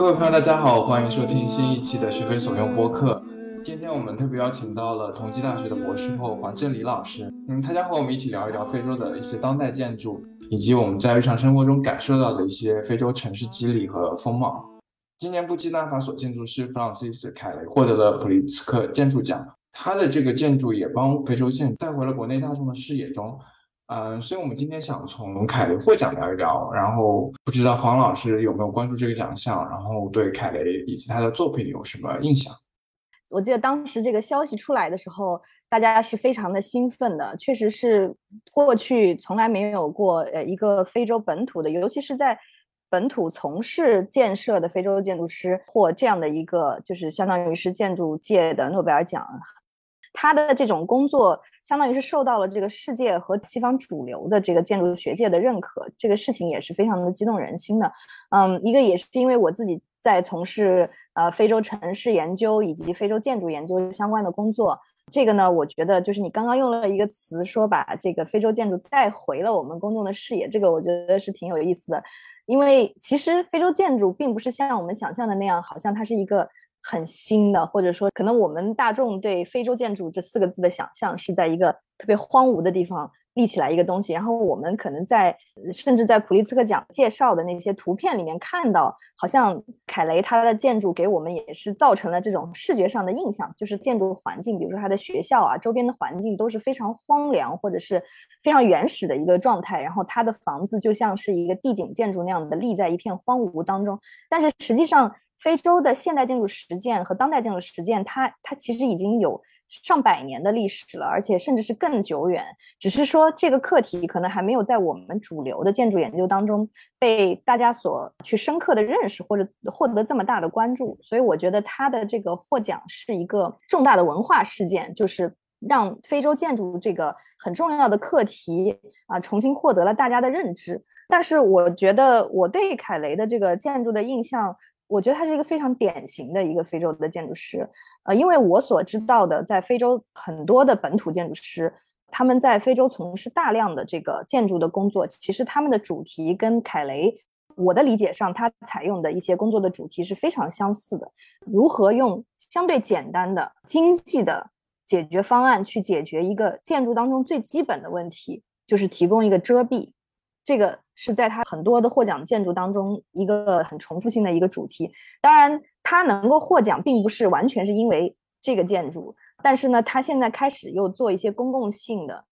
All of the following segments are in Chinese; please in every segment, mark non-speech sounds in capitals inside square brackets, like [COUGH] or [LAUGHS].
各位朋友，大家好，欢迎收听新一期的学非所用播客。今天我们特别邀请到了同济大学的博士后黄振黎老师，嗯，他将和我们一起聊一聊非洲的一些当代建筑，以及我们在日常生活中感受到的一些非洲城市肌理和风貌。今年布基纳法索建筑师弗朗西斯凯雷获得了普利茨克建筑奖，他的这个建筑也帮非洲建筑带回了国内大众的视野中。嗯，所以我们今天想从凯雷获奖聊一聊，然后不知道黄老师有没有关注这个奖项，然后对凯雷以及他的作品有什么印象？我记得当时这个消息出来的时候，大家是非常的兴奋的，确实是过去从来没有过呃一个非洲本土的，尤其是在本土从事建设的非洲建筑师获这样的一个，就是相当于是建筑界的诺贝尔奖。他的这种工作，相当于是受到了这个世界和西方主流的这个建筑学界的认可，这个事情也是非常的激动人心的。嗯，一个也是因为我自己在从事呃非洲城市研究以及非洲建筑研究相关的工作，这个呢，我觉得就是你刚刚用了一个词，说把这个非洲建筑带回了我们公众的视野，这个我觉得是挺有意思的。因为其实非洲建筑并不是像我们想象的那样，好像它是一个。很新的，或者说，可能我们大众对非洲建筑这四个字的想象是在一个特别荒芜的地方立起来一个东西，然后我们可能在甚至在普利兹克奖介绍的那些图片里面看到，好像凯雷他的建筑给我们也是造成了这种视觉上的印象，就是建筑环境，比如说他的学校啊，周边的环境都是非常荒凉或者是非常原始的一个状态，然后他的房子就像是一个地景建筑那样的立在一片荒芜当中，但是实际上。非洲的现代建筑实践和当代建筑实践，它它其实已经有上百年的历史了，而且甚至是更久远。只是说这个课题可能还没有在我们主流的建筑研究当中被大家所去深刻的认识，或者获得这么大的关注。所以我觉得它的这个获奖是一个重大的文化事件，就是让非洲建筑这个很重要的课题啊重新获得了大家的认知。但是我觉得我对凯雷的这个建筑的印象。我觉得他是一个非常典型的一个非洲的建筑师，呃，因为我所知道的，在非洲很多的本土建筑师，他们在非洲从事大量的这个建筑的工作，其实他们的主题跟凯雷，我的理解上，他采用的一些工作的主题是非常相似的。如何用相对简单的、经济的解决方案去解决一个建筑当中最基本的问题，就是提供一个遮蔽。这个是在他很多的获奖建筑当中一个很重复性的一个主题。当然，他能够获奖，并不是完全是因为这个建筑，但是呢，他现在开始又做一些公共性的，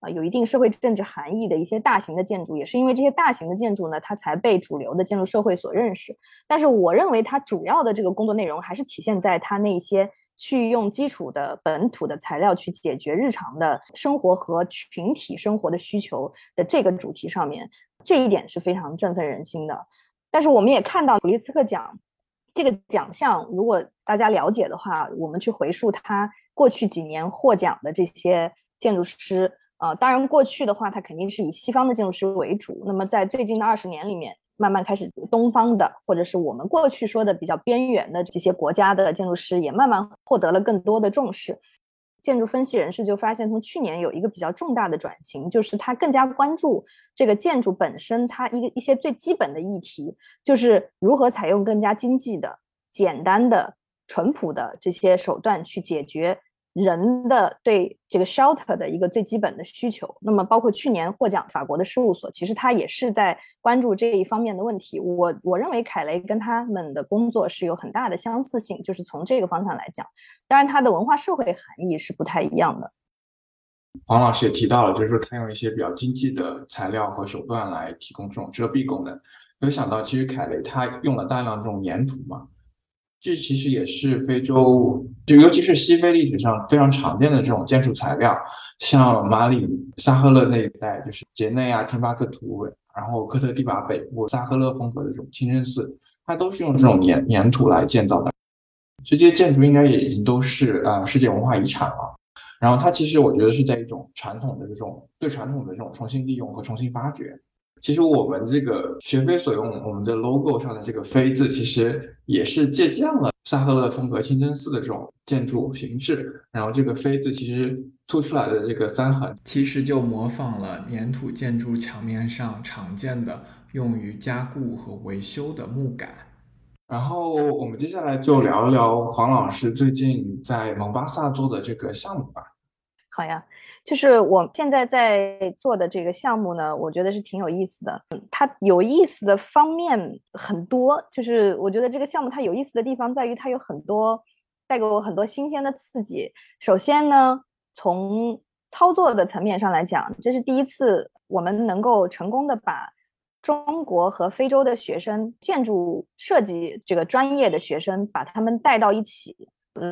啊，有一定社会政治含义的一些大型的建筑，也是因为这些大型的建筑呢，它才被主流的建筑社会所认识。但是，我认为他主要的这个工作内容还是体现在他那些。去用基础的本土的材料去解决日常的生活和群体生活的需求的这个主题上面，这一点是非常振奋人心的。但是我们也看到普利兹克奖这个奖项，如果大家了解的话，我们去回溯他过去几年获奖的这些建筑师，呃，当然过去的话，他肯定是以西方的建筑师为主。那么在最近的二十年里面。慢慢开始，东方的或者是我们过去说的比较边缘的这些国家的建筑师也慢慢获得了更多的重视。建筑分析人士就发现，从去年有一个比较重大的转型，就是他更加关注这个建筑本身，它一个一些最基本的议题，就是如何采用更加经济的、简单的、淳朴的这些手段去解决。人的对这个 shelter 的一个最基本的需求，那么包括去年获奖法国的事务所，其实他也是在关注这一方面的问题。我我认为凯雷跟他们的工作是有很大的相似性，就是从这个方向来讲，当然他的文化社会含义是不太一样的。黄老师也提到了，就是说他用一些比较经济的材料和手段来提供这种遮蔽功能。没有想到，其实凯雷他用了大量这种粘土嘛。这其实也是非洲，就尤其是西非历史上非常常见的这种建筑材料，像马里萨赫勒那一带，就是杰内啊、廷巴克图，然后科特迪瓦北部萨赫勒风格的这种清真寺，它都是用这种粘粘土来建造的。这些建筑应该也已经都是呃世界文化遗产了。然后它其实我觉得是在一种传统的这种对传统的这种重新利用和重新发掘。其实我们这个学飞所用，我们的 logo 上的这个飞字，其实也是借鉴了沙赫勒风格清真寺的这种建筑形式。然后这个飞字其实凸出来的这个三横，其实就模仿了粘土建筑墙面上常见的用于加固和维修的木杆。然后我们接下来就聊一聊黄老师最近在蒙巴萨做的这个项目吧。好呀，就是我现在在做的这个项目呢，我觉得是挺有意思的。它有意思的方面很多，就是我觉得这个项目它有意思的地方在于它有很多带给我很多新鲜的刺激。首先呢，从操作的层面上来讲，这是第一次我们能够成功的把。中国和非洲的学生，建筑设计这个专业的学生，把他们带到一起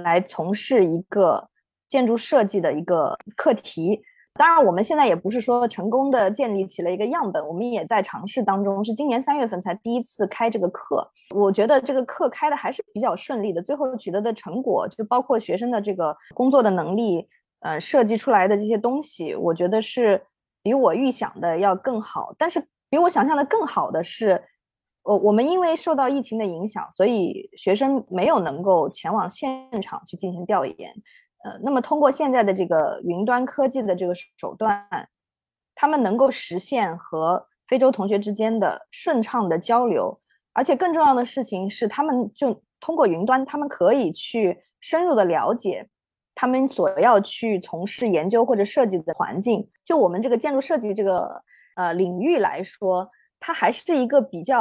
来从事一个建筑设计的一个课题。当然，我们现在也不是说成功的建立起了一个样本，我们也在尝试当中。是今年三月份才第一次开这个课，我觉得这个课开的还是比较顺利的。最后取得的成果，就包括学生的这个工作的能力，呃，设计出来的这些东西，我觉得是比我预想的要更好。但是。比我想象的更好的是，我我们因为受到疫情的影响，所以学生没有能够前往现场去进行调研。呃，那么通过现在的这个云端科技的这个手段，他们能够实现和非洲同学之间的顺畅的交流，而且更重要的事情是，他们就通过云端，他们可以去深入的了解他们所要去从事研究或者设计的环境。就我们这个建筑设计这个。呃，领域来说，它还是一个比较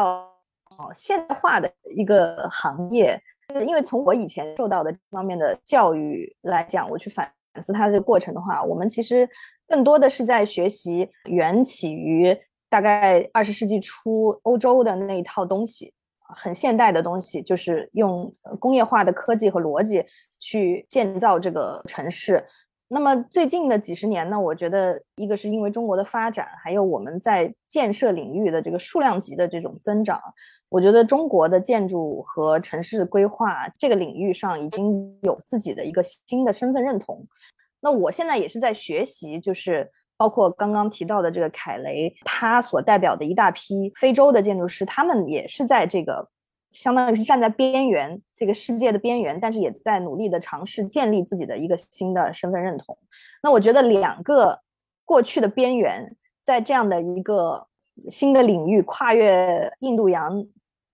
哦现代化的一个行业。因为从我以前受到的这方面的教育来讲，我去反思它这个过程的话，我们其实更多的是在学习源起于大概二十世纪初欧洲的那一套东西，很现代的东西，就是用工业化的科技和逻辑去建造这个城市。那么最近的几十年呢，我觉得一个是因为中国的发展，还有我们在建设领域的这个数量级的这种增长，我觉得中国的建筑和城市规划这个领域上已经有自己的一个新的身份认同。那我现在也是在学习，就是包括刚刚提到的这个凯雷，他所代表的一大批非洲的建筑师，他们也是在这个。相当于是站在边缘，这个世界的边缘，但是也在努力的尝试建立自己的一个新的身份认同。那我觉得两个过去的边缘，在这样的一个新的领域跨越印度洋。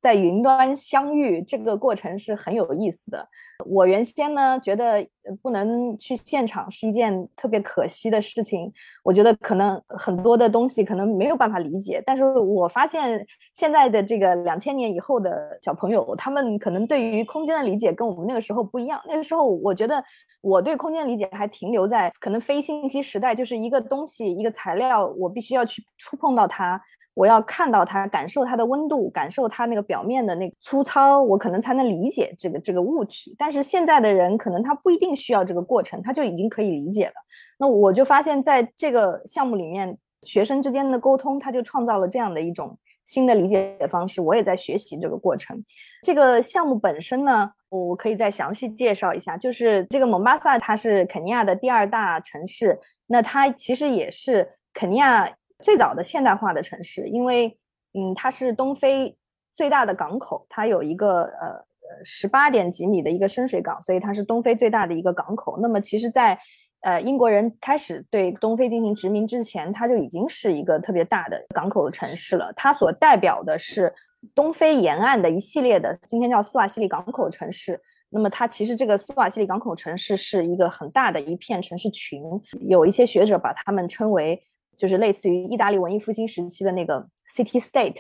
在云端相遇这个过程是很有意思的。我原先呢觉得不能去现场是一件特别可惜的事情。我觉得可能很多的东西可能没有办法理解。但是我发现现在的这个两千年以后的小朋友，他们可能对于空间的理解跟我们那个时候不一样。那个时候我觉得我对空间理解还停留在可能非信息时代，就是一个东西一个材料，我必须要去触碰到它。我要看到它，感受它的温度，感受它那个表面的那个粗糙，我可能才能理解这个这个物体。但是现在的人可能他不一定需要这个过程，他就已经可以理解了。那我就发现，在这个项目里面，学生之间的沟通，他就创造了这样的一种新的理解方式。我也在学习这个过程。这个项目本身呢，我可以再详细介绍一下。就是这个蒙巴萨，它是肯尼亚的第二大城市，那它其实也是肯尼亚。最早的现代化的城市，因为嗯，它是东非最大的港口，它有一个呃呃十八点几米的一个深水港，所以它是东非最大的一个港口。那么其实，在呃英国人开始对东非进行殖民之前，它就已经是一个特别大的港口城市了。它所代表的是东非沿岸的一系列的今天叫斯瓦西里港口城市。那么它其实这个斯瓦西里港口城市是一个很大的一片城市群，有一些学者把它们称为。就是类似于意大利文艺复兴时期的那个 city state，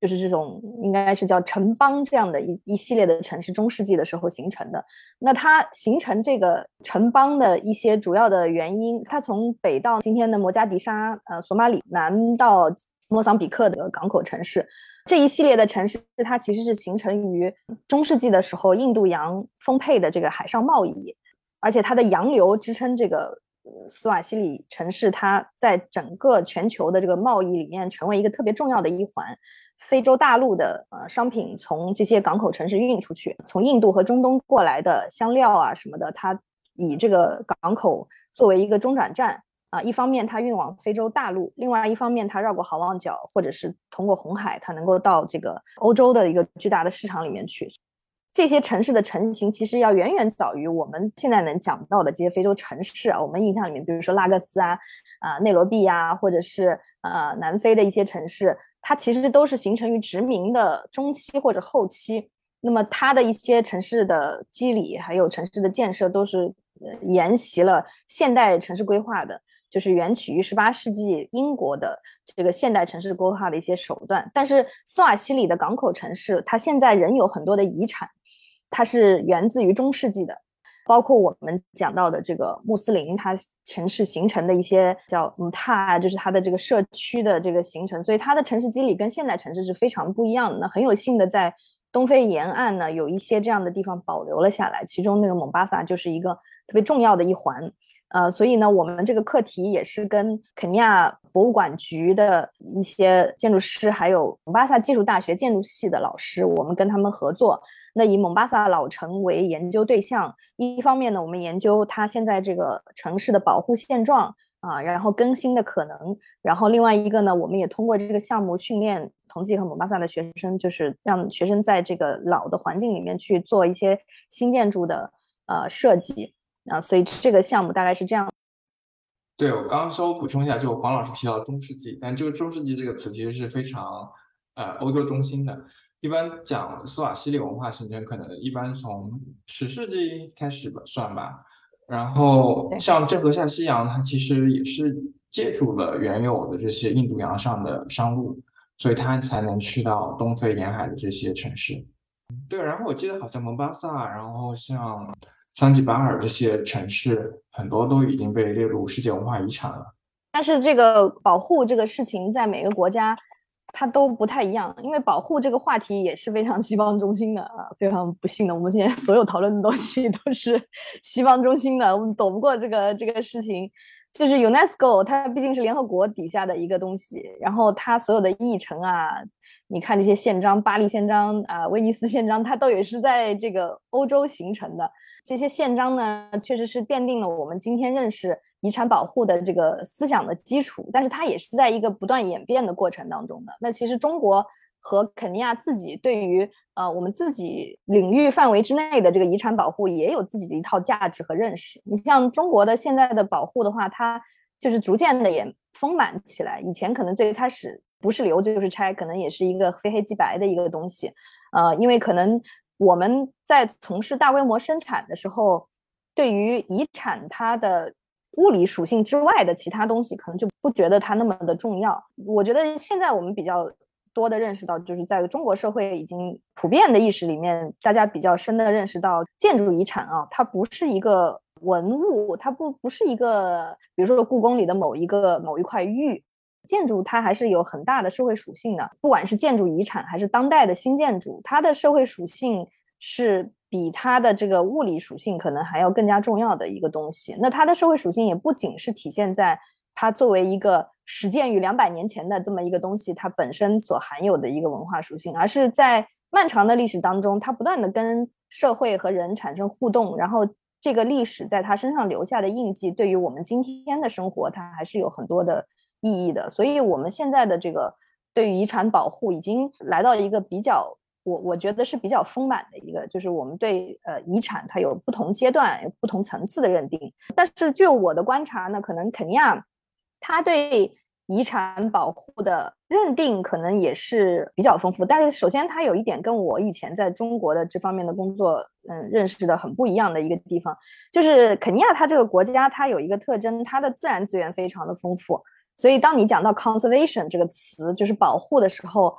就是这种应该是叫城邦这样的一一系列的城市，中世纪的时候形成的。那它形成这个城邦的一些主要的原因，它从北到今天的摩加迪沙，呃，索马里，南到莫桑比克的港口城市，这一系列的城市，它其实是形成于中世纪的时候，印度洋丰沛的这个海上贸易，而且它的洋流支撑这个。斯瓦西里城市，它在整个全球的这个贸易里面成为一个特别重要的一环。非洲大陆的呃商品从这些港口城市运出去，从印度和中东过来的香料啊什么的，它以这个港口作为一个中转站啊，一方面它运往非洲大陆，另外一方面它绕过好望角，或者是通过红海，它能够到这个欧洲的一个巨大的市场里面去。这些城市的成型其实要远远早于我们现在能讲到的这些非洲城市啊。我们印象里面，比如说拉各斯啊、啊内罗毕呀，或者是呃南非的一些城市，它其实都是形成于殖民的中期或者后期。那么它的一些城市的机理还有城市的建设都是沿袭了现代城市规划的，就是源起于十八世纪英国的这个现代城市规划的一些手段。但是斯瓦西里的港口城市，它现在仍有很多的遗产，它是源自于中世纪的。包括我们讲到的这个穆斯林，它城市形成的一些叫姆塔，就是它的这个社区的这个形成，所以它的城市机理跟现代城市是非常不一样的。那很有幸的在东非沿岸呢，有一些这样的地方保留了下来，其中那个蒙巴萨就是一个特别重要的一环。呃，所以呢，我们这个课题也是跟肯尼亚博物馆局的一些建筑师，还有蒙巴萨技术大学建筑系的老师，我们跟他们合作。那以蒙巴萨老城为研究对象，一方面呢，我们研究它现在这个城市的保护现状啊，然后更新的可能，然后另外一个呢，我们也通过这个项目训练同济和蒙巴萨的学生，就是让学生在这个老的环境里面去做一些新建筑的呃设计啊，所以这个项目大概是这样。对我刚刚稍微补充一下，就黄老师提到中世纪，但这个中世纪这个词其实是非常呃欧洲中心的。一般讲斯瓦西里文化形成，可能一般从十世纪开始吧算吧。然后像郑和下西洋，它其实也是借助了原有的这些印度洋上的商路，所以它才能去到东非沿海的这些城市。对，然后我记得好像蒙巴萨，然后像桑吉巴尔这些城市，很多都已经被列入世界文化遗产了。但是这个保护这个事情，在每个国家。它都不太一样，因为保护这个话题也是非常西方中心的啊，非常不幸的，我们现在所有讨论的东西都是 [LAUGHS] 西方中心的，我们躲不过这个这个事情。就是 UNESCO，它毕竟是联合国底下的一个东西，然后它所有的议程啊，你看这些宪章，巴黎宪章啊，威尼斯宪章，它都也是在这个欧洲形成的。这些宪章呢，确实是奠定了我们今天认识。遗产保护的这个思想的基础，但是它也是在一个不断演变的过程当中的。那其实中国和肯尼亚自己对于呃我们自己领域范围之内的这个遗产保护也有自己的一套价值和认识。你像中国的现在的保护的话，它就是逐渐的也丰满起来。以前可能最开始不是留就是拆，可能也是一个非黑即白的一个东西。呃，因为可能我们在从事大规模生产的时候，对于遗产它的。物理属性之外的其他东西，可能就不觉得它那么的重要。我觉得现在我们比较多的认识到，就是在中国社会已经普遍的意识里面，大家比较深的认识到，建筑遗产啊，它不是一个文物，它不不是一个，比如说故宫里的某一个某一块玉，建筑它还是有很大的社会属性的。不管是建筑遗产还是当代的新建筑，它的社会属性是。比它的这个物理属性可能还要更加重要的一个东西。那它的社会属性也不仅是体现在它作为一个始建于两百年前的这么一个东西，它本身所含有的一个文化属性，而是在漫长的历史当中，它不断的跟社会和人产生互动，然后这个历史在它身上留下的印记，对于我们今天的生活，它还是有很多的意义的。所以，我们现在的这个对于遗产保护，已经来到一个比较。我我觉得是比较丰满的一个，就是我们对呃遗产它有不同阶段、不同层次的认定。但是就我的观察呢，可能肯尼亚他对遗产保护的认定可能也是比较丰富。但是首先它有一点跟我以前在中国的这方面的工作，嗯，认识的很不一样的一个地方，就是肯尼亚它这个国家它有一个特征，它的自然资源非常的丰富。所以当你讲到 conservation 这个词，就是保护的时候。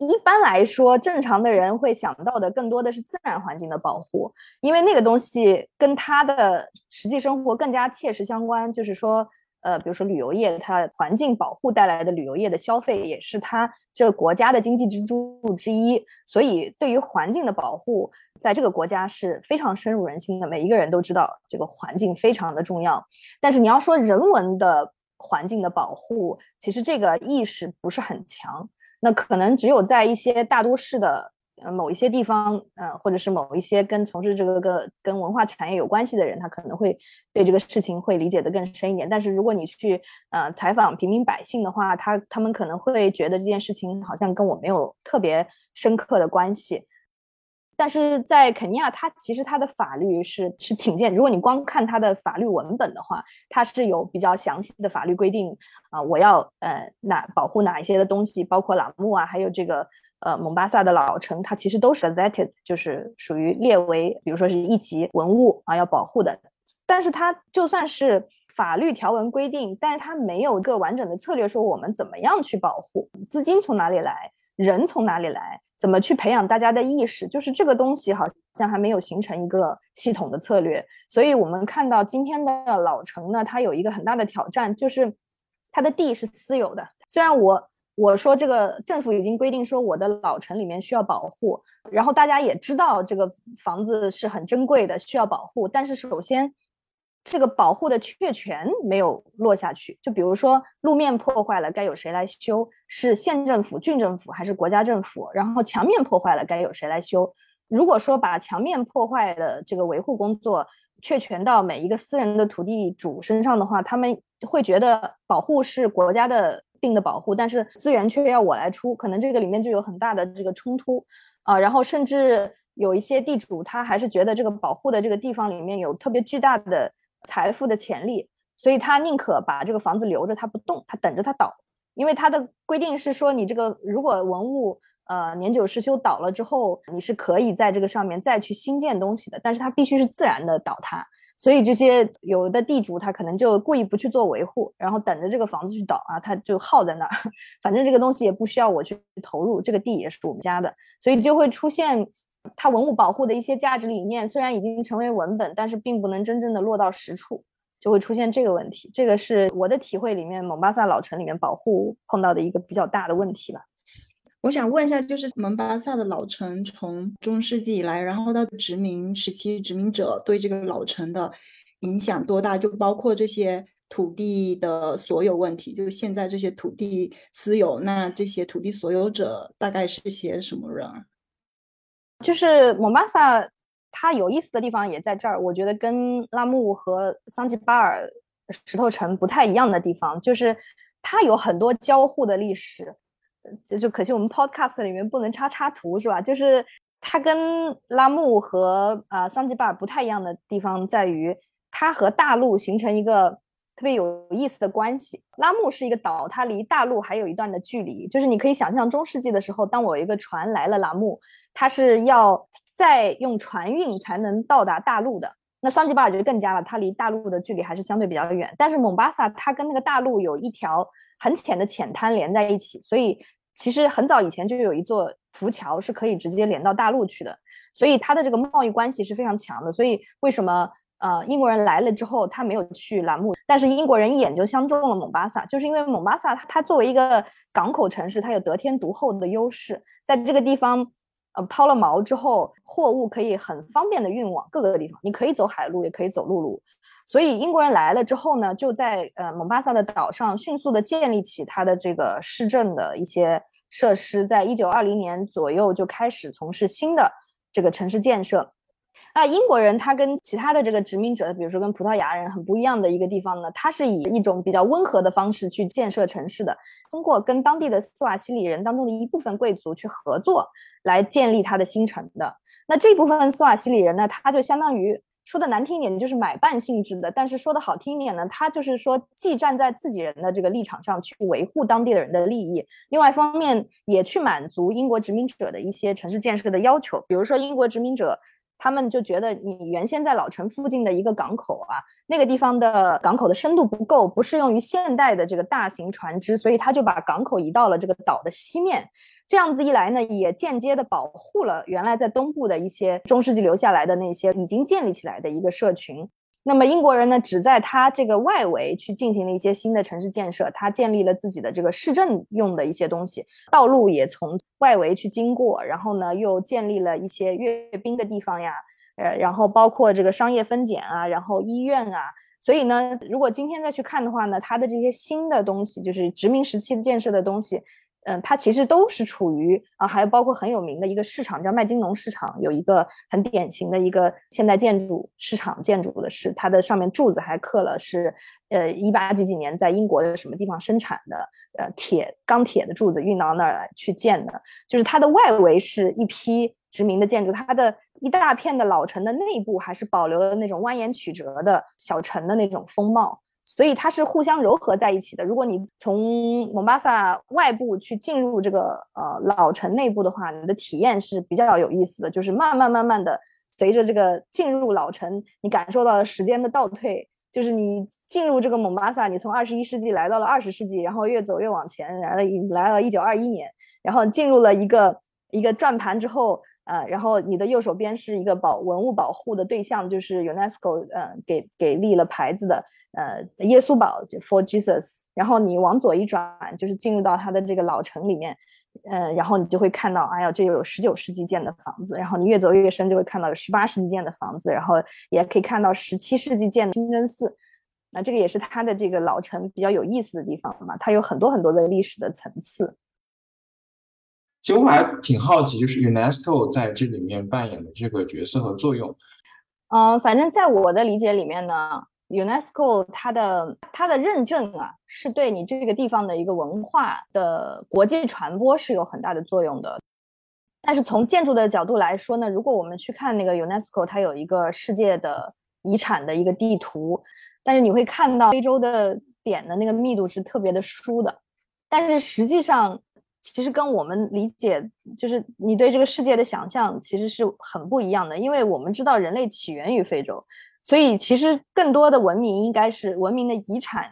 一般来说，正常的人会想到的更多的是自然环境的保护，因为那个东西跟他的实际生活更加切实相关。就是说，呃，比如说旅游业，它环境保护带来的旅游业的消费，也是它这个国家的经济支柱之一。所以，对于环境的保护，在这个国家是非常深入人心的。每一个人都知道这个环境非常的重要。但是，你要说人文的环境的保护，其实这个意识不是很强。那可能只有在一些大都市的呃某一些地方，呃，或者是某一些跟从事这个个跟文化产业有关系的人，他可能会对这个事情会理解的更深一点。但是如果你去呃采访平民百姓的话，他他们可能会觉得这件事情好像跟我没有特别深刻的关系。但是在肯尼亚，它其实它的法律是是挺健。如果你光看它的法律文本的话，它是有比较详细的法律规定啊。我要呃哪保护哪一些的东西，包括栏目啊，还有这个呃蒙巴萨的老城，它其实都是 gazetted，就是属于列为，比如说是一级文物啊要保护的。但是它就算是法律条文规定，但是它没有一个完整的策略说我们怎么样去保护，资金从哪里来，人从哪里来。怎么去培养大家的意识？就是这个东西好像还没有形成一个系统的策略，所以我们看到今天的老城呢，它有一个很大的挑战，就是它的地是私有的。虽然我我说这个政府已经规定说我的老城里面需要保护，然后大家也知道这个房子是很珍贵的，需要保护，但是首先。这个保护的确权没有落下去，就比如说路面破坏了，该由谁来修？是县政府、郡政府还是国家政府？然后墙面破坏了，该由谁来修？如果说把墙面破坏的这个维护工作确权到每一个私人的土地主身上的话，他们会觉得保护是国家的定的保护，但是资源却要我来出，可能这个里面就有很大的这个冲突啊。然后甚至有一些地主他还是觉得这个保护的这个地方里面有特别巨大的。财富的潜力，所以他宁可把这个房子留着，他不动，他等着它倒，因为他的规定是说，你这个如果文物呃年久失修倒了之后，你是可以在这个上面再去新建东西的，但是它必须是自然的倒塌。所以这些有的地主他可能就故意不去做维护，然后等着这个房子去倒啊，他就耗在那儿，[LAUGHS] 反正这个东西也不需要我去投入，这个地也是我们家的，所以就会出现。它文物保护的一些价值理念虽然已经成为文本，但是并不能真正的落到实处，就会出现这个问题。这个是我的体会里面，蒙巴萨老城里面保护碰到的一个比较大的问题吧。我想问一下，就是蒙巴萨的老城从中世纪以来，然后到殖民时期，殖民者对这个老城的影响多大？就包括这些土地的所有问题，就现在这些土地私有，那这些土地所有者大概是些什么人？就是蒙巴萨，它有意思的地方也在这儿。我觉得跟拉木和桑吉巴尔石头城不太一样的地方，就是它有很多交互的历史。就可惜我们 Podcast 里面不能插插图，是吧？就是它跟拉木和啊桑吉巴尔不太一样的地方在于，它和大陆形成一个特别有意思的关系。拉木是一个岛，它离大陆还有一段的距离。就是你可以想象中世纪的时候，当我一个船来了拉木。它是要再用船运才能到达大陆的，那桑吉巴尔就更加了，它离大陆的距离还是相对比较远。但是蒙巴萨它跟那个大陆有一条很浅的浅滩连在一起，所以其实很早以前就有一座浮桥是可以直接连到大陆去的，所以它的这个贸易关系是非常强的。所以为什么呃英国人来了之后他没有去栏目，但是英国人一眼就相中了蒙巴萨，就是因为蒙巴萨它它作为一个港口城市，它有得天独厚的优势，在这个地方。呃，抛了锚之后，货物可以很方便的运往各个地方。你可以走海路，也可以走陆路。所以英国人来了之后呢，就在呃蒙巴萨的岛上迅速的建立起它的这个市政的一些设施。在一九二零年左右就开始从事新的这个城市建设。那英国人他跟其他的这个殖民者，比如说跟葡萄牙人很不一样的一个地方呢，他是以一种比较温和的方式去建设城市的，通过跟当地的斯瓦西里人当中的一部分贵族去合作，来建立他的新城的。那这部分斯瓦西里人呢，他就相当于说的难听一点，就是买办性质的；但是说的好听一点呢，他就是说既站在自己人的这个立场上去维护当地的人的利益，另外一方面也去满足英国殖民者的一些城市建设的要求，比如说英国殖民者。他们就觉得你原先在老城附近的一个港口啊，那个地方的港口的深度不够，不适用于现代的这个大型船只，所以他就把港口移到了这个岛的西面。这样子一来呢，也间接的保护了原来在东部的一些中世纪留下来的那些已经建立起来的一个社群。那么英国人呢，只在他这个外围去进行了一些新的城市建设，他建立了自己的这个市政用的一些东西，道路也从外围去经过，然后呢，又建立了一些阅兵的地方呀，呃，然后包括这个商业分拣啊，然后医院啊，所以呢，如果今天再去看的话呢，它的这些新的东西，就是殖民时期建设的东西。嗯，它其实都是处于啊，还有包括很有名的一个市场叫麦金农市场，有一个很典型的一个现代建筑市场建筑的是它的上面柱子还刻了是呃一八几几年在英国的什么地方生产的呃铁钢铁的柱子运到那儿来去建的，就是它的外围是一批殖民的建筑，它的一大片的老城的内部还是保留了那种蜿蜒曲折的小城的那种风貌。所以它是互相糅合在一起的。如果你从蒙巴萨外部去进入这个呃老城内部的话，你的体验是比较有意思的，就是慢慢慢慢的随着这个进入老城，你感受到了时间的倒退。就是你进入这个蒙巴萨，你从二十一世纪来到了二十世纪，然后越走越往前，来了来了一九二一年，然后进入了一个一个转盘之后，呃，然后你的右手边是一个保文物保护的对象，就是 UNESCO 呃给给立了牌子的呃耶稣堡就 For Jesus，然后你往左一转，就是进入到它的这个老城里面，呃，然后你就会看到，哎呀，这有十九世纪建的房子，然后你越走越深，就会看到有十八世纪建的房子，然后也可以看到十七世纪建的清真寺，那这个也是它的这个老城比较有意思的地方嘛，它有很多很多的历史的层次。其实我还挺好奇，就是 UNESCO 在这里面扮演的这个角色和作用。嗯，反正在我的理解里面呢，UNESCO 它的它的认证啊，是对你这个地方的一个文化的国际传播是有很大的作用的。但是从建筑的角度来说呢，如果我们去看那个 UNESCO，它有一个世界的遗产的一个地图，但是你会看到非洲的点的那个密度是特别的疏的，但是实际上。其实跟我们理解，就是你对这个世界的想象，其实是很不一样的。因为我们知道人类起源于非洲，所以其实更多的文明应该是文明的遗产，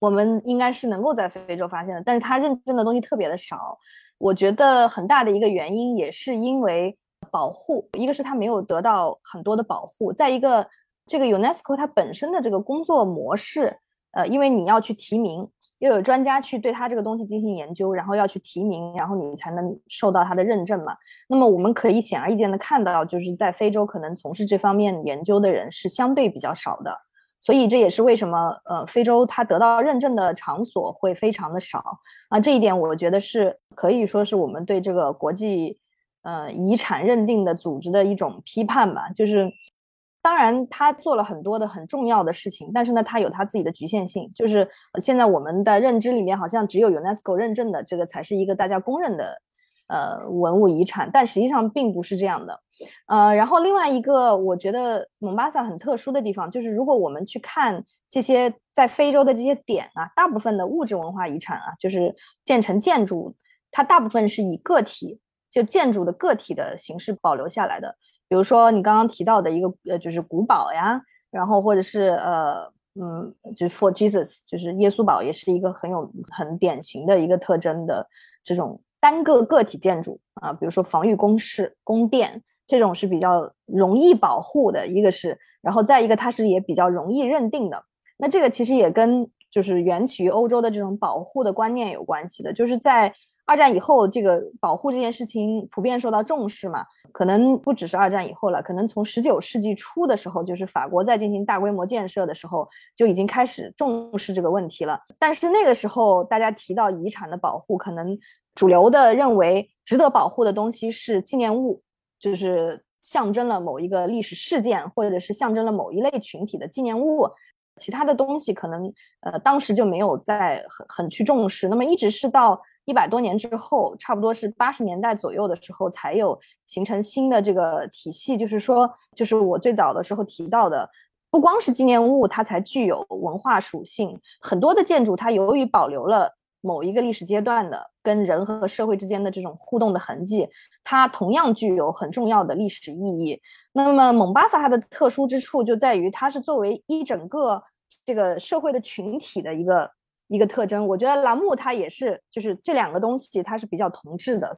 我们应该是能够在非洲发现的。但是它认证的东西特别的少，我觉得很大的一个原因也是因为保护，一个是它没有得到很多的保护，再一个这个 UNESCO 它本身的这个工作模式，呃，因为你要去提名。又有专家去对它这个东西进行研究，然后要去提名，然后你才能受到它的认证嘛。那么我们可以显而易见的看到，就是在非洲可能从事这方面研究的人是相对比较少的，所以这也是为什么呃非洲它得到认证的场所会非常的少啊。这一点我觉得是可以说是我们对这个国际呃遗产认定的组织的一种批判吧，就是。当然，他做了很多的很重要的事情，但是呢，他有他自己的局限性。就是现在我们的认知里面，好像只有 UNESCO 认证的这个才是一个大家公认的呃文物遗产，但实际上并不是这样的。呃，然后另外一个我觉得蒙巴萨很特殊的地方，就是如果我们去看这些在非洲的这些点啊，大部分的物质文化遗产啊，就是建成建筑，它大部分是以个体就建筑的个体的形式保留下来的。比如说你刚刚提到的一个呃，就是古堡呀，然后或者是呃，嗯，就是 For Jesus，就是耶稣堡，也是一个很有很典型的一个特征的这种单个个体建筑啊。比如说防御工事、宫殿这种是比较容易保护的，一个是，然后再一个它是也比较容易认定的。那这个其实也跟就是缘起于欧洲的这种保护的观念有关系的，就是在。二战以后，这个保护这件事情普遍受到重视嘛？可能不只是二战以后了，可能从十九世纪初的时候，就是法国在进行大规模建设的时候，就已经开始重视这个问题了。但是那个时候，大家提到遗产的保护，可能主流的认为值得保护的东西是纪念物，就是象征了某一个历史事件，或者是象征了某一类群体的纪念物。其他的东西可能，呃，当时就没有在很很去重视。那么一直是到。一百多年之后，差不多是八十年代左右的时候，才有形成新的这个体系。就是说，就是我最早的时候提到的，不光是纪念物，它才具有文化属性。很多的建筑，它由于保留了某一个历史阶段的跟人和社会之间的这种互动的痕迹，它同样具有很重要的历史意义。那么，蒙巴萨它的特殊之处就在于，它是作为一整个这个社会的群体的一个。一个特征，我觉得栏目它也是，就是这两个东西它是比较同质的。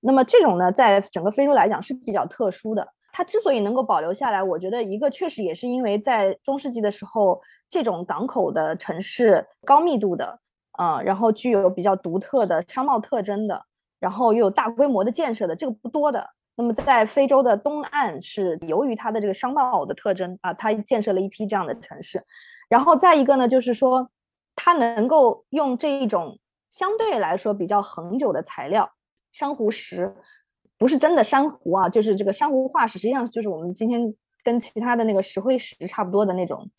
那么这种呢，在整个非洲来讲是比较特殊的。它之所以能够保留下来，我觉得一个确实也是因为在中世纪的时候，这种港口的城市高密度的，啊，然后具有比较独特的商贸特征的，然后又有大规模的建设的，这个不多的。那么在非洲的东岸是由于它的这个商贸的特征啊，它建设了一批这样的城市。然后再一个呢，就是说。它能够用这一种相对来说比较恒久的材料，珊瑚石，不是真的珊瑚啊，就是这个珊瑚化石，实际上就是我们今天跟其他的那个石灰石差不多的那种，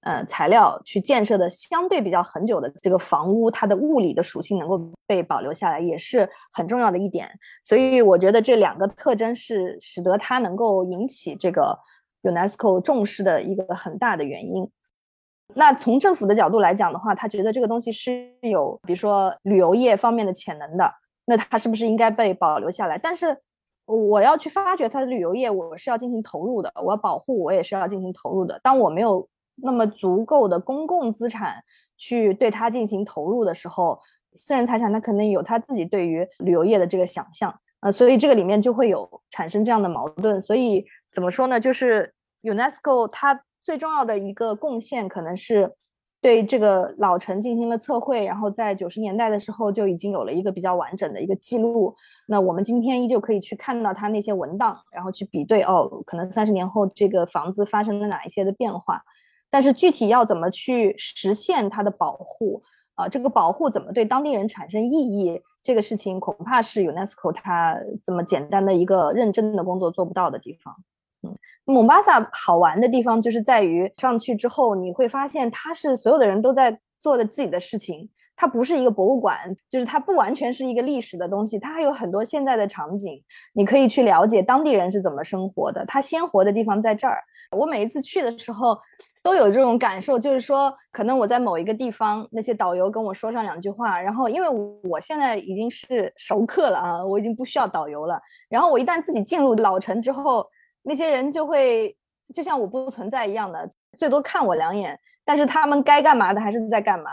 呃，材料去建设的相对比较很久的这个房屋，它的物理的属性能够被保留下来，也是很重要的一点。所以我觉得这两个特征是使得它能够引起这个 UNESCO 重视的一个很大的原因。那从政府的角度来讲的话，他觉得这个东西是有，比如说旅游业方面的潜能的，那它是不是应该被保留下来？但是我要去发掘它的旅游业，我是要进行投入的，我要保护，我也是要进行投入的。当我没有那么足够的公共资产去对它进行投入的时候，私人财产它可能有他自己对于旅游业的这个想象，呃，所以这个里面就会有产生这样的矛盾。所以怎么说呢？就是 UNESCO 它最重要的一个贡献，可能是对这个老城进行了测绘，然后在九十年代的时候就已经有了一个比较完整的一个记录。那我们今天依旧可以去看到它那些文档，然后去比对哦，可能三十年后这个房子发生了哪一些的变化。但是具体要怎么去实现它的保护啊？这个保护怎么对当地人产生意义？这个事情恐怕是 UNESCO 它这么简单的一个认真的工作做不到的地方。嗯，蒙巴萨好玩的地方就是在于上去之后，你会发现它是所有的人都在做的自己的事情，它不是一个博物馆，就是它不完全是一个历史的东西，它还有很多现在的场景，你可以去了解当地人是怎么生活的。它鲜活的地方在这儿。我每一次去的时候。都有这种感受，就是说，可能我在某一个地方，那些导游跟我说上两句话，然后因为我现在已经是熟客了啊，我已经不需要导游了。然后我一旦自己进入老城之后，那些人就会就像我不存在一样的，最多看我两眼，但是他们该干嘛的还是在干嘛。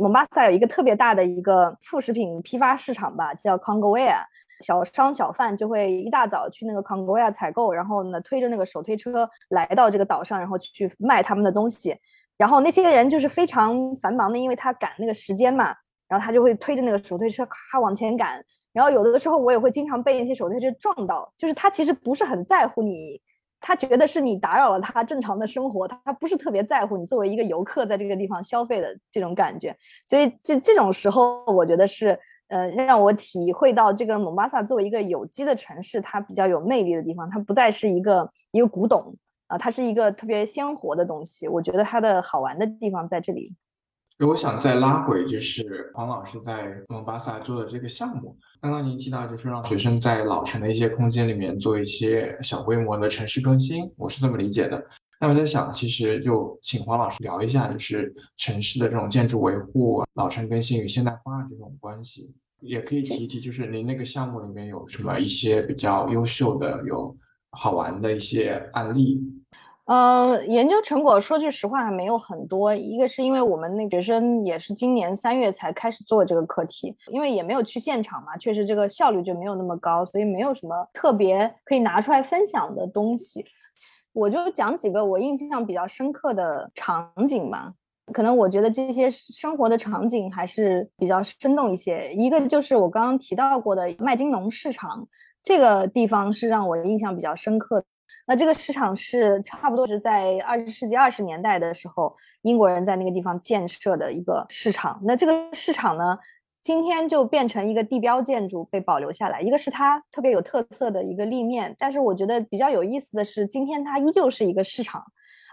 蒙巴萨有一个特别大的一个副食品批发市场吧，叫 Congoia。小商小贩就会一大早去那个康戈亚采购，然后呢推着那个手推车来到这个岛上，然后去卖他们的东西。然后那些人就是非常繁忙的，因为他赶那个时间嘛，然后他就会推着那个手推车咔往前赶。然后有的时候我也会经常被那些手推车撞到，就是他其实不是很在乎你，他觉得是你打扰了他正常的生活，他不是特别在乎你作为一个游客在这个地方消费的这种感觉。所以这这种时候，我觉得是。呃，让我体会到这个蒙巴萨作为一个有机的城市，它比较有魅力的地方，它不再是一个一个古董啊，它是一个特别鲜活的东西。我觉得它的好玩的地方在这里。我想再拉回，就是黄老师在蒙巴萨做的这个项目。刚刚您提到，就是让学生在老城的一些空间里面做一些小规模的城市更新，我是这么理解的。那我在想，其实就请黄老师聊一下，就是城市的这种建筑维护、老城更新与现代化这种关系，也可以提一提，就是您那个项目里面有什么一些比较优秀的、有好玩的一些案例。呃，研究成果说句实话还没有很多，一个是因为我们那学生也是今年三月才开始做这个课题，因为也没有去现场嘛，确实这个效率就没有那么高，所以没有什么特别可以拿出来分享的东西。我就讲几个我印象比较深刻的场景吧，可能我觉得这些生活的场景还是比较生动一些。一个就是我刚刚提到过的麦金农市场，这个地方是让我印象比较深刻。那这个市场是差不多是在二十世纪二十年代的时候，英国人在那个地方建设的一个市场。那这个市场呢？今天就变成一个地标建筑被保留下来，一个是它特别有特色的一个立面，但是我觉得比较有意思的是，今天它依旧是一个市场，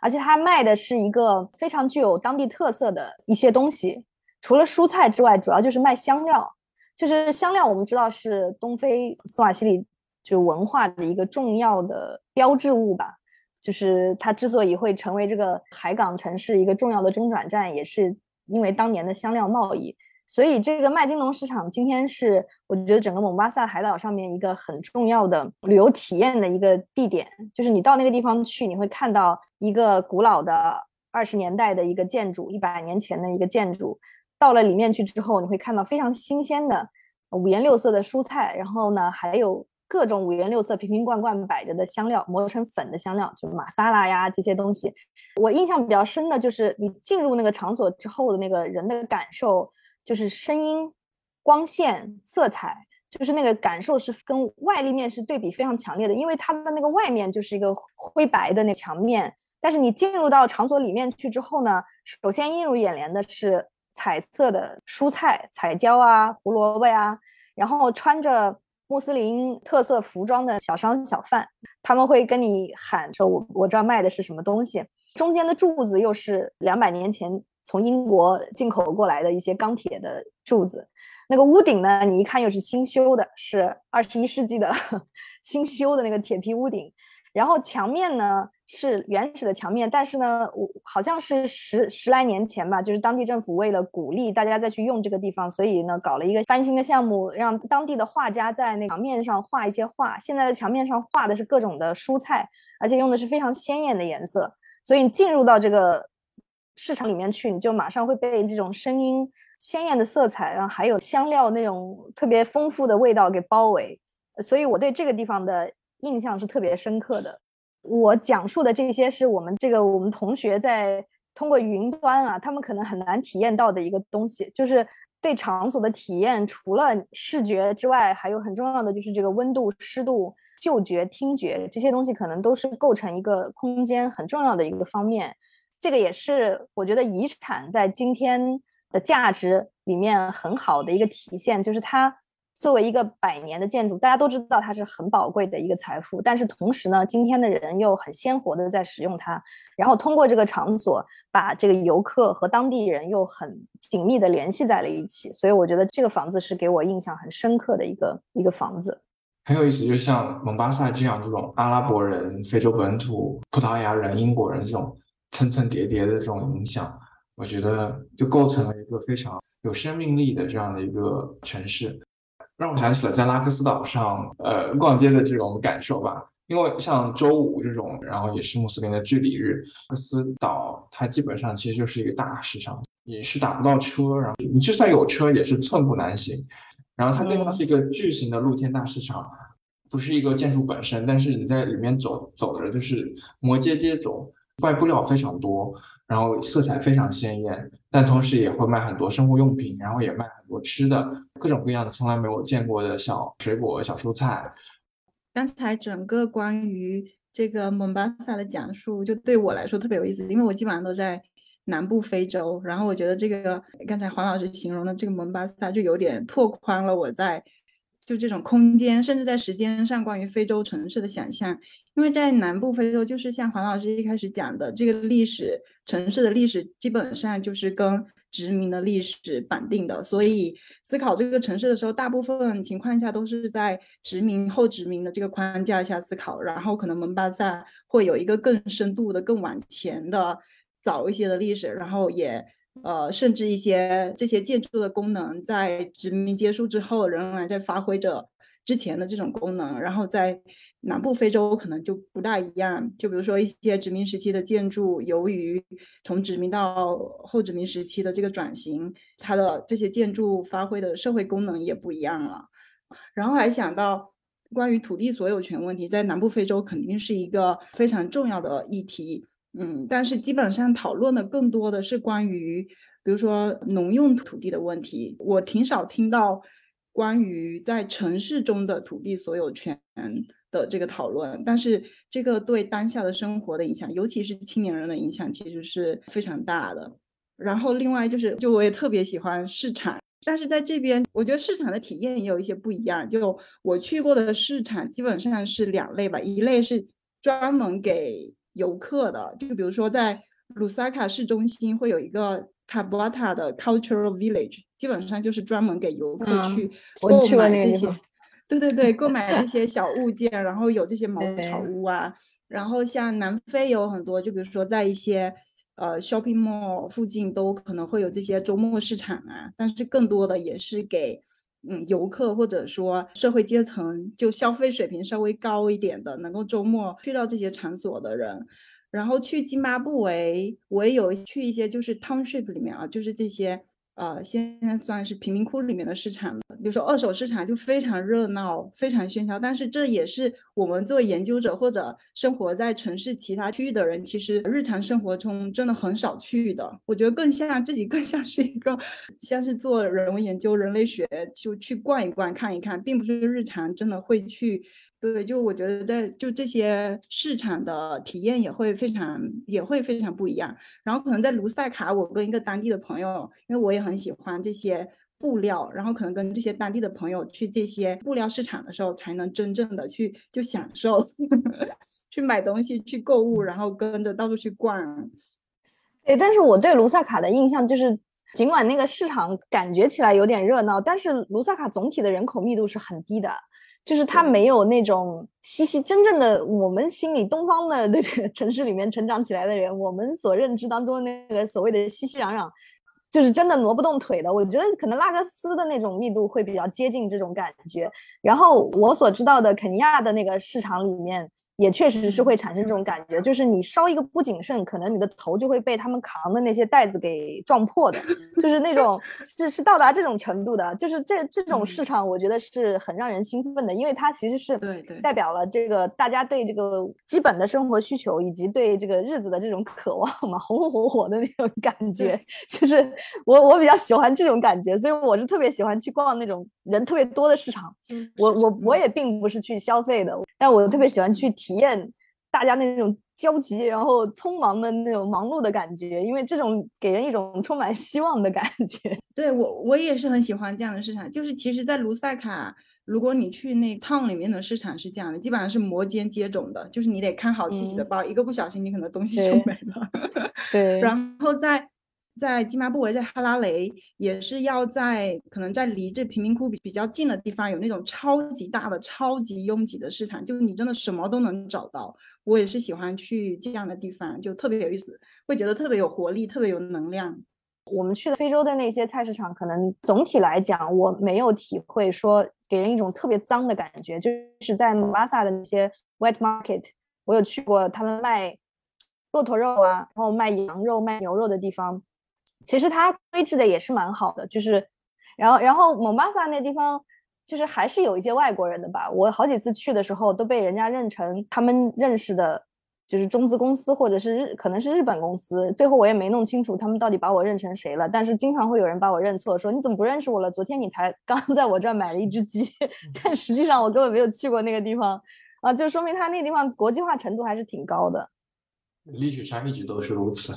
而且它卖的是一个非常具有当地特色的一些东西，除了蔬菜之外，主要就是卖香料。就是香料，我们知道是东非斯瓦西里就文化的一个重要的标志物吧，就是它之所以会成为这个海港城市一个重要的中转站，也是因为当年的香料贸易。所以这个麦金农市场今天是我觉得整个蒙巴萨海岛上面一个很重要的旅游体验的一个地点，就是你到那个地方去，你会看到一个古老的二十年代的一个建筑，一百年前的一个建筑。到了里面去之后，你会看到非常新鲜的五颜六色的蔬菜，然后呢，还有各种五颜六色、瓶瓶罐罐摆着的香料，磨成粉的香料，就玛莎拉呀这些东西。我印象比较深的就是你进入那个场所之后的那个人的感受。就是声音、光线、色彩，就是那个感受是跟外立面是对比非常强烈的。因为它的那个外面就是一个灰白的那墙面，但是你进入到场所里面去之后呢，首先映入眼帘的是彩色的蔬菜、彩椒啊、胡萝卜呀，然后穿着穆斯林特色服装的小商小贩，他们会跟你喊说：“我我这儿卖的是什么东西。”中间的柱子又是两百年前。从英国进口过来的一些钢铁的柱子，那个屋顶呢，你一看又是新修的，是二十一世纪的 [LAUGHS] 新修的那个铁皮屋顶。然后墙面呢是原始的墙面，但是呢，我好像是十十来年前吧，就是当地政府为了鼓励大家再去用这个地方，所以呢搞了一个翻新的项目，让当地的画家在那墙面上画一些画。现在的墙面上画的是各种的蔬菜，而且用的是非常鲜艳的颜色，所以你进入到这个市场里面去，你就马上会被这种声音、鲜艳的色彩，然后还有香料那种特别丰富的味道给包围。所以我对这个地方的。印象是特别深刻的。我讲述的这些是我们这个我们同学在通过云端啊，他们可能很难体验到的一个东西，就是对场所的体验。除了视觉之外，还有很重要的就是这个温度、湿度、嗅觉、听觉这些东西，可能都是构成一个空间很重要的一个方面。这个也是我觉得遗产在今天的价值里面很好的一个体现，就是它。作为一个百年的建筑，大家都知道它是很宝贵的一个财富。但是同时呢，今天的人又很鲜活的在使用它，然后通过这个场所把这个游客和当地人又很紧密的联系在了一起。所以我觉得这个房子是给我印象很深刻的一个一个房子。很有意思，就像蒙巴萨这样这种阿拉伯人、非洲本土、葡萄牙人、英国人这种层层叠叠的这种影响，我觉得就构成了一个非常有生命力的这样的一个城市。让我想起了在拉克斯岛上，呃，逛街的这种感受吧。因为像周五这种，然后也是穆斯林的聚礼日，拉克斯岛它基本上其实就是一个大市场，你是打不到车，然后你就算有车也是寸步难行。然后它更像是一个巨型的露天大市场，不是一个建筑本身，但是你在里面走走的就是摩街街走，卖布料非常多。然后色彩非常鲜艳，但同时也会卖很多生活用品，然后也卖很多吃的，各种各样的从来没有见过的小水果、小蔬菜。刚才整个关于这个蒙巴萨的讲述，就对我来说特别有意思，因为我基本上都在南部非洲，然后我觉得这个刚才黄老师形容的这个蒙巴萨就有点拓宽了我在。就这种空间，甚至在时间上，关于非洲城市的想象，因为在南部非洲，就是像黄老师一开始讲的，这个历史城市的历史基本上就是跟殖民的历史绑定的，所以思考这个城市的时候，大部分情况下都是在殖民后殖民的这个框架下思考，然后可能蒙巴萨会有一个更深度的、更往前的、早一些的历史，然后也。呃，甚至一些这些建筑的功能，在殖民结束之后，仍然在发挥着之前的这种功能。然后在南部非洲可能就不大一样，就比如说一些殖民时期的建筑，由于从殖民到后殖民时期的这个转型，它的这些建筑发挥的社会功能也不一样了。然后还想到关于土地所有权问题，在南部非洲肯定是一个非常重要的议题。嗯，但是基本上讨论的更多的是关于，比如说农用土地的问题。我挺少听到关于在城市中的土地所有权的这个讨论。但是这个对当下的生活的影响，尤其是青年人的影响，其实是非常大的。然后另外就是，就我也特别喜欢市场，但是在这边，我觉得市场的体验也有一些不一样。就我去过的市场，基本上是两类吧，一类是专门给游客的，就比如说在卢萨卡市中心会有一个卡布塔的 Cultural Village，基本上就是专门给游客去购买这些，对对对，购买这些小物件，然后有这些 [LAUGHS] 茅草屋啊。然后像南非有很多，就比如说在一些呃 shopping mall 附近都可能会有这些周末市场啊，但是更多的也是给。嗯，游客或者说社会阶层，就消费水平稍微高一点的，能够周末去到这些场所的人，然后去津巴布韦，我也有去一些就是 township 里面啊，就是这些。呃，现在算是贫民窟里面的市场了。比如说二手市场就非常热闹，非常喧嚣。但是这也是我们作为研究者或者生活在城市其他区域的人，其实日常生活中真的很少去的。我觉得更像自己，更像是一个像是做人文研究、人类学，就去逛一逛、看一看，并不是日常真的会去。对，就我觉得在就这些市场的体验也会非常也会非常不一样。然后可能在卢塞卡，我跟一个当地的朋友，因为我也很喜欢这些布料，然后可能跟这些当地的朋友去这些布料市场的时候，才能真正的去就享受 [LAUGHS] 去买东西、去购物，然后跟着到处去逛。对，但是我对卢塞卡的印象就是，尽管那个市场感觉起来有点热闹，但是卢塞卡总体的人口密度是很低的。就是它没有那种西西真正的我们心里东方的 [LAUGHS] 那个城市里面成长起来的人，我们所认知当中那个所谓的熙熙攘攘，就是真的挪不动腿的。我觉得可能拉各斯的那种密度会比较接近这种感觉。然后我所知道的肯尼亚的那个市场里面。也确实是会产生这种感觉，就是你稍一个不谨慎，可能你的头就会被他们扛的那些袋子给撞破的，就是那种 [LAUGHS] 是是到达这种程度的，就是这这种市场，我觉得是很让人兴奋的，因为它其实是代表了这个大家对这个基本的生活需求以及对这个日子的这种渴望嘛，红红火火的那种感觉，就是我我比较喜欢这种感觉，所以我是特别喜欢去逛那种人特别多的市场。我我我也并不是去消费的，但我特别喜欢去体。验大家那种焦急，然后匆忙的那种忙碌的感觉，因为这种给人一种充满希望的感觉。[LAUGHS] 对我，我也是很喜欢这样的市场。就是其实，在卢塞卡，如果你去那 town 里面的市场是这样的，基本上是摩肩接踵的，就是你得看好自己的包，一个不小心，你可能东西就没了。对，[LAUGHS] 然后在。在津巴布韦，在哈拉雷也是要在可能在离这贫民窟比比较近的地方，有那种超级大的、超级拥挤的市场，就是你真的什么都能找到。我也是喜欢去这样的地方，就特别有意思，会觉得特别有活力，特别有能量。我们去的非洲的那些菜市场，可能总体来讲，我没有体会说给人一种特别脏的感觉。就是在马萨的那些 wet market，我有去过他们卖骆驼肉啊，然后卖羊肉、卖牛肉的地方。其实它规制的也是蛮好的，就是，然后然后蒙巴萨那地方，就是还是有一些外国人的吧。我好几次去的时候都被人家认成他们认识的，就是中资公司或者是日可能是日本公司。最后我也没弄清楚他们到底把我认成谁了。但是经常会有人把我认错，说你怎么不认识我了？昨天你才刚在我这儿买了一只鸡，[LAUGHS] 但实际上我根本没有去过那个地方啊，就说明他那地方国际化程度还是挺高的。历史上一直都是如此。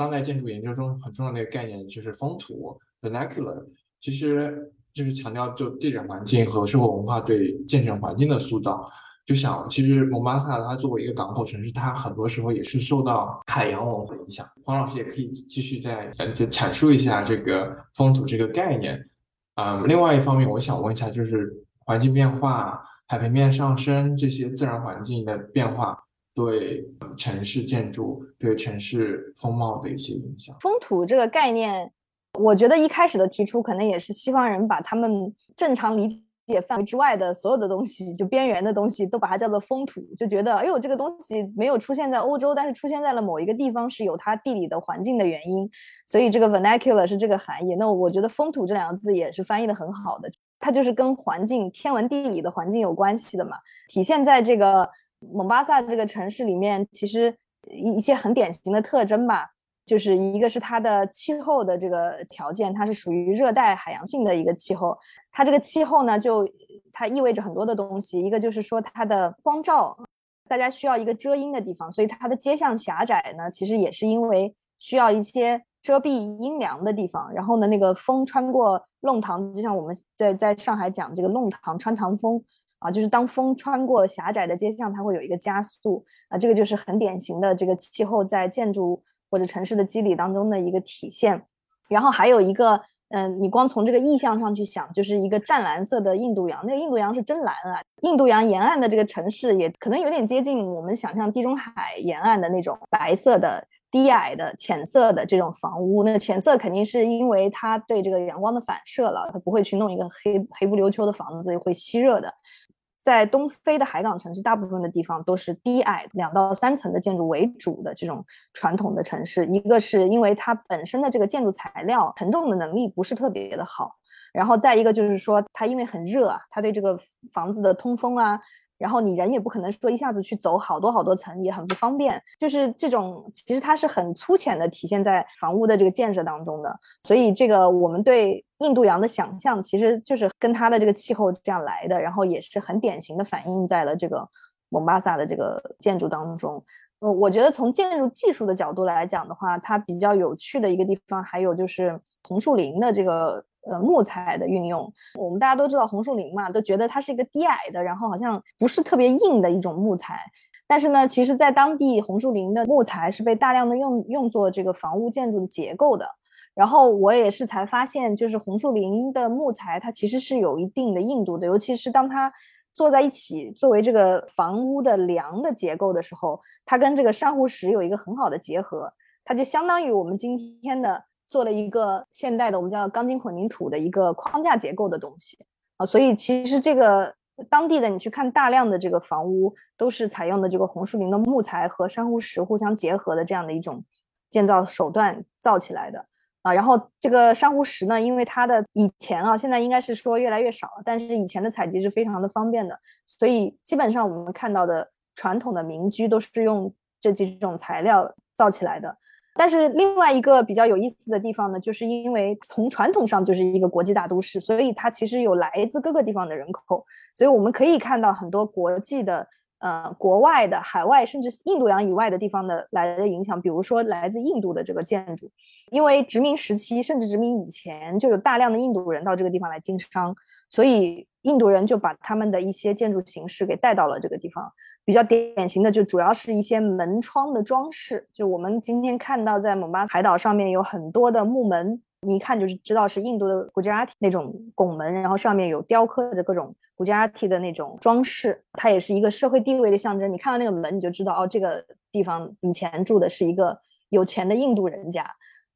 当代建筑研究中很重要的一个概念就是风土 （vernacular），其实就是强调就地理环境和社会文化对建成环境的塑造。就想，其实蒙巴萨它作为一个港口城市，它很多时候也是受到海洋文化影响。黄老师也可以继续再呃阐述一下这个风土这个概念。嗯，另外一方面，我想问一下，就是环境变化、海平面上升这些自然环境的变化。对城市建筑、对城市风貌的一些影响。风土这个概念，我觉得一开始的提出可能也是西方人把他们正常理解范围之外的所有的东西，就边缘的东西，都把它叫做风土，就觉得哎呦，这个东西没有出现在欧洲，但是出现在了某一个地方，是有它地理的环境的原因，所以这个 vernacular 是这个含义。那我觉得风土这两个字也是翻译的很好的，它就是跟环境、天文地理的环境有关系的嘛，体现在这个。蒙巴萨这个城市里面，其实一一些很典型的特征吧，就是一个是它的气候的这个条件，它是属于热带海洋性的一个气候。它这个气候呢，就它意味着很多的东西，一个就是说它的光照，大家需要一个遮阴的地方，所以它的街巷狭窄呢，其实也是因为需要一些遮蔽阴凉的地方。然后呢，那个风穿过弄堂，就像我们在在上海讲这个弄堂穿堂风。啊，就是当风穿过狭窄的街巷，它会有一个加速啊，这个就是很典型的这个气候在建筑或者城市的肌理当中的一个体现。然后还有一个，嗯，你光从这个意象上去想，就是一个湛蓝色的印度洋，那个印度洋是真蓝啊。印度洋沿岸的这个城市也可能有点接近我们想象地中海沿岸的那种白色的、低矮的、浅色的这种房屋。那个浅色肯定是因为它对这个阳光的反射了，它不会去弄一个黑黑不溜秋的房子，会吸热的。在东非的海港城市，大部分的地方都是低矮两到三层的建筑为主的这种传统的城市。一个是因为它本身的这个建筑材料承重的能力不是特别的好，然后再一个就是说它因为很热啊，它对这个房子的通风啊。然后你人也不可能说一下子去走好多好多层，也很不方便。就是这种，其实它是很粗浅的体现在房屋的这个建设当中的。所以这个我们对印度洋的想象，其实就是跟它的这个气候这样来的，然后也是很典型的反映在了这个蒙巴萨的这个建筑当中。呃，我觉得从建筑技术的角度来讲的话，它比较有趣的一个地方，还有就是红树林的这个。呃，木材的运用，我们大家都知道红树林嘛，都觉得它是一个低矮的，然后好像不是特别硬的一种木材。但是呢，其实在当地红树林的木材是被大量的用用作这个房屋建筑的结构的。然后我也是才发现，就是红树林的木材它其实是有一定的硬度的，尤其是当它坐在一起作为这个房屋的梁的结构的时候，它跟这个珊瑚石有一个很好的结合，它就相当于我们今天的做了一个现代的我们叫钢筋混凝土的一个框架结构的东西啊。所以其实这个当地的你去看大量的这个房屋都是采用的这个红树林的木材和珊瑚石互相结合的这样的一种建造手段造起来的。啊，然后这个珊瑚石呢，因为它的以前啊，现在应该是说越来越少了，但是以前的采集是非常的方便的，所以基本上我们看到的传统的民居都是用这几种材料造起来的。但是另外一个比较有意思的地方呢，就是因为从传统上就是一个国际大都市，所以它其实有来自各个地方的人口，所以我们可以看到很多国际的。呃，国外的、海外，甚至印度洋以外的地方的来的影响，比如说来自印度的这个建筑，因为殖民时期甚至殖民以前就有大量的印度人到这个地方来经商，所以印度人就把他们的一些建筑形式给带到了这个地方。比较典型的就主要是一些门窗的装饰，就我们今天看到在蒙巴海岛上面有很多的木门。你一看就是知道是印度的古吉拉提那种拱门，然后上面有雕刻着各种古吉拉提的那种装饰，它也是一个社会地位的象征。你看到那个门，你就知道哦，这个地方以前住的是一个有钱的印度人家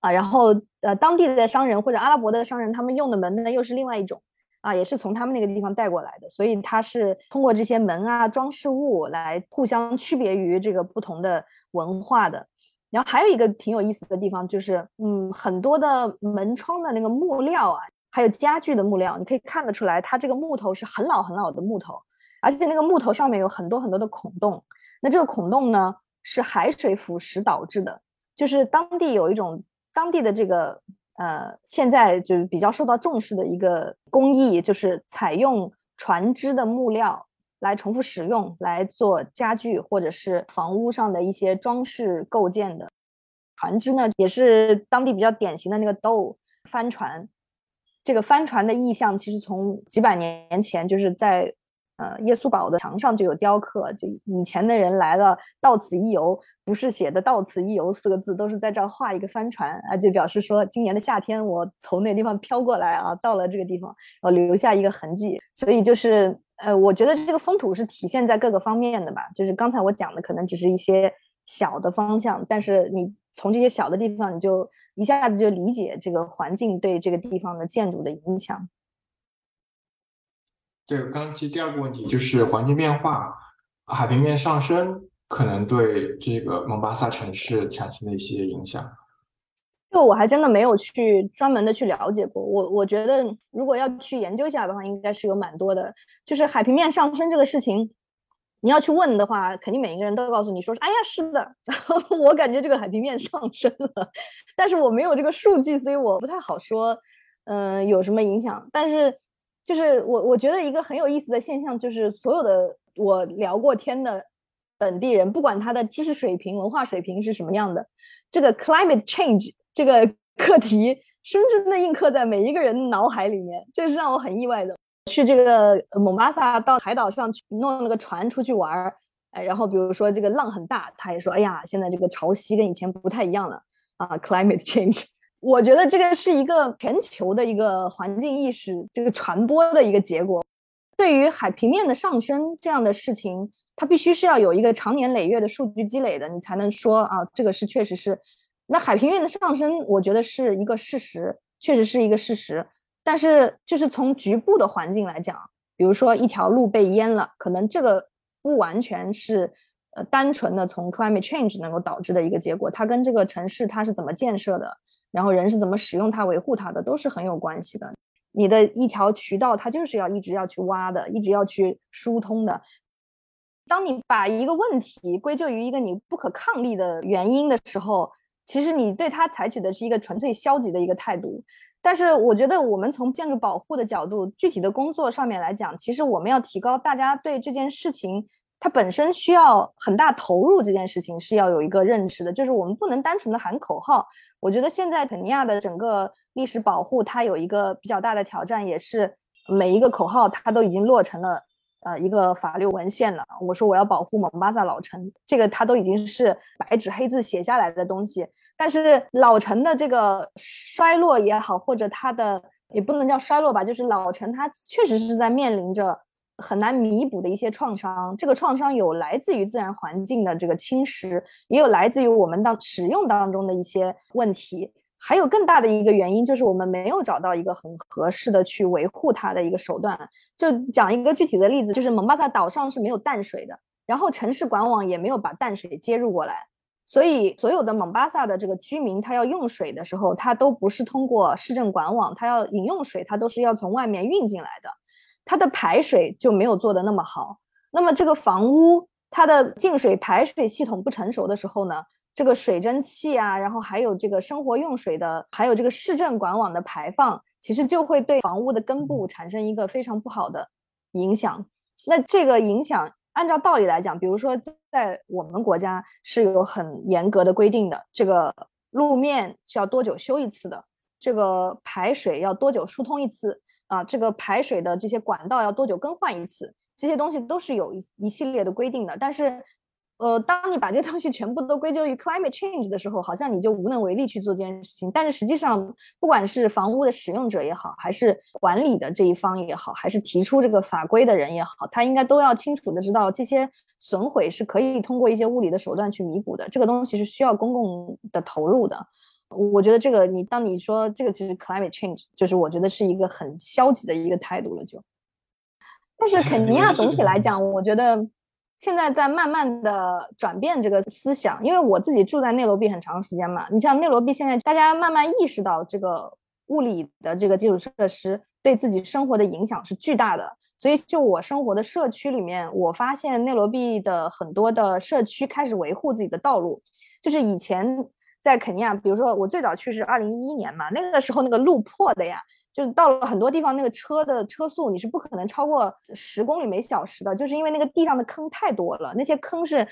啊。然后呃，当地的商人或者阿拉伯的商人，他们用的门呢又是另外一种啊，也是从他们那个地方带过来的。所以它是通过这些门啊装饰物来互相区别于这个不同的文化的。然后还有一个挺有意思的地方，就是嗯，很多的门窗的那个木料啊，还有家具的木料，你可以看得出来，它这个木头是很老很老的木头，而且那个木头上面有很多很多的孔洞。那这个孔洞呢，是海水腐蚀导致的。就是当地有一种当地的这个呃，现在就是比较受到重视的一个工艺，就是采用船只的木料。来重复使用来做家具或者是房屋上的一些装饰构建的船只呢，也是当地比较典型的那个斗帆船。这个帆船的意象其实从几百年前就是在呃耶稣堡的墙上就有雕刻，就以前的人来了到此一游，不是写的“到此一游”四个字，都是在这儿画一个帆船啊，就表示说今年的夏天我从那地方飘过来啊，到了这个地方，然后留下一个痕迹，所以就是。呃，我觉得这个风土是体现在各个方面的吧。就是刚才我讲的，可能只是一些小的方向，但是你从这些小的地方，你就一下子就理解这个环境对这个地方的建筑的影响。对，刚刚其实第二个问题就是环境变化，海平面上升可能对这个蒙巴萨城市产生的一些影响。就我还真的没有去专门的去了解过，我我觉得如果要去研究一下的话，应该是有蛮多的。就是海平面上升这个事情，你要去问的话，肯定每一个人都告诉你说，哎呀，是的，[LAUGHS] 我感觉这个海平面上升了，但是我没有这个数据，所以我不太好说，嗯，有什么影响。但是就是我我觉得一个很有意思的现象，就是所有的我聊过天的本地人，不管他的知识水平、文化水平是什么样的，这个 climate change。这个 [LAUGHS] 课题深深的印刻在每一个人脑海里面，这是让我很意外的。去这个蒙巴萨到海岛上去弄了个船出去玩儿，哎，然后比如说这个浪很大，他也说，哎呀，现在这个潮汐跟以前不太一样了啊，climate change。我觉得这个是一个全球的一个环境意识这个传播的一个结果。对于海平面的上升这样的事情，它必须是要有一个长年累月的数据积累的，你才能说啊，这个是确实是。那海平面的上升，我觉得是一个事实，确实是一个事实。但是，就是从局部的环境来讲，比如说一条路被淹了，可能这个不完全是呃单纯的从 climate change 能够导致的一个结果，它跟这个城市它是怎么建设的，然后人是怎么使用它、维护它的，都是很有关系的。你的一条渠道，它就是要一直要去挖的，一直要去疏通的。当你把一个问题归咎于一个你不可抗力的原因的时候，其实你对它采取的是一个纯粹消极的一个态度，但是我觉得我们从建筑保护的角度，具体的工作上面来讲，其实我们要提高大家对这件事情它本身需要很大投入，这件事情是要有一个认识的，就是我们不能单纯的喊口号。我觉得现在肯尼亚的整个历史保护，它有一个比较大的挑战，也是每一个口号它都已经落成了。呃，一个法律文献了。我说我要保护蒙巴萨老城，这个它都已经是白纸黑字写下来的东西。但是老城的这个衰落也好，或者它的也不能叫衰落吧，就是老城它确实是在面临着很难弥补的一些创伤。这个创伤有来自于自然环境的这个侵蚀，也有来自于我们当使用当中的一些问题。还有更大的一个原因，就是我们没有找到一个很合适的去维护它的一个手段。就讲一个具体的例子，就是蒙巴萨岛上是没有淡水的，然后城市管网也没有把淡水接入过来，所以所有的蒙巴萨的这个居民，他要用水的时候，他都不是通过市政管网，他要饮用水，他都是要从外面运进来的，它的排水就没有做的那么好。那么这个房屋它的净水排水系统不成熟的时候呢？这个水蒸气啊，然后还有这个生活用水的，还有这个市政管网的排放，其实就会对房屋的根部产生一个非常不好的影响。那这个影响，按照道理来讲，比如说在我们国家是有很严格的规定的，这个路面需要多久修一次的，这个排水要多久疏通一次啊，这个排水的这些管道要多久更换一次，这些东西都是有一一系列的规定的，但是。呃，当你把这个东西全部都归咎于 climate change 的时候，好像你就无能为力去做这件事情。但是实际上，不管是房屋的使用者也好，还是管理的这一方也好，还是提出这个法规的人也好，他应该都要清楚的知道，这些损毁是可以通过一些物理的手段去弥补的。这个东西是需要公共的投入的。我觉得这个，你当你说这个其实 climate change，就是我觉得是一个很消极的一个态度了。就，但是 [LAUGHS] 肯尼亚总体来讲，我觉得。现在在慢慢的转变这个思想，因为我自己住在内罗毕很长时间嘛。你像内罗毕现在，大家慢慢意识到这个物理的这个基础设施对自己生活的影响是巨大的。所以，就我生活的社区里面，我发现内罗毕的很多的社区开始维护自己的道路。就是以前在肯尼亚，比如说我最早去是二零一一年嘛，那个时候那个路破的呀。就是到了很多地方，那个车的车速你是不可能超过十公里每小时的，就是因为那个地上的坑太多了。那些坑是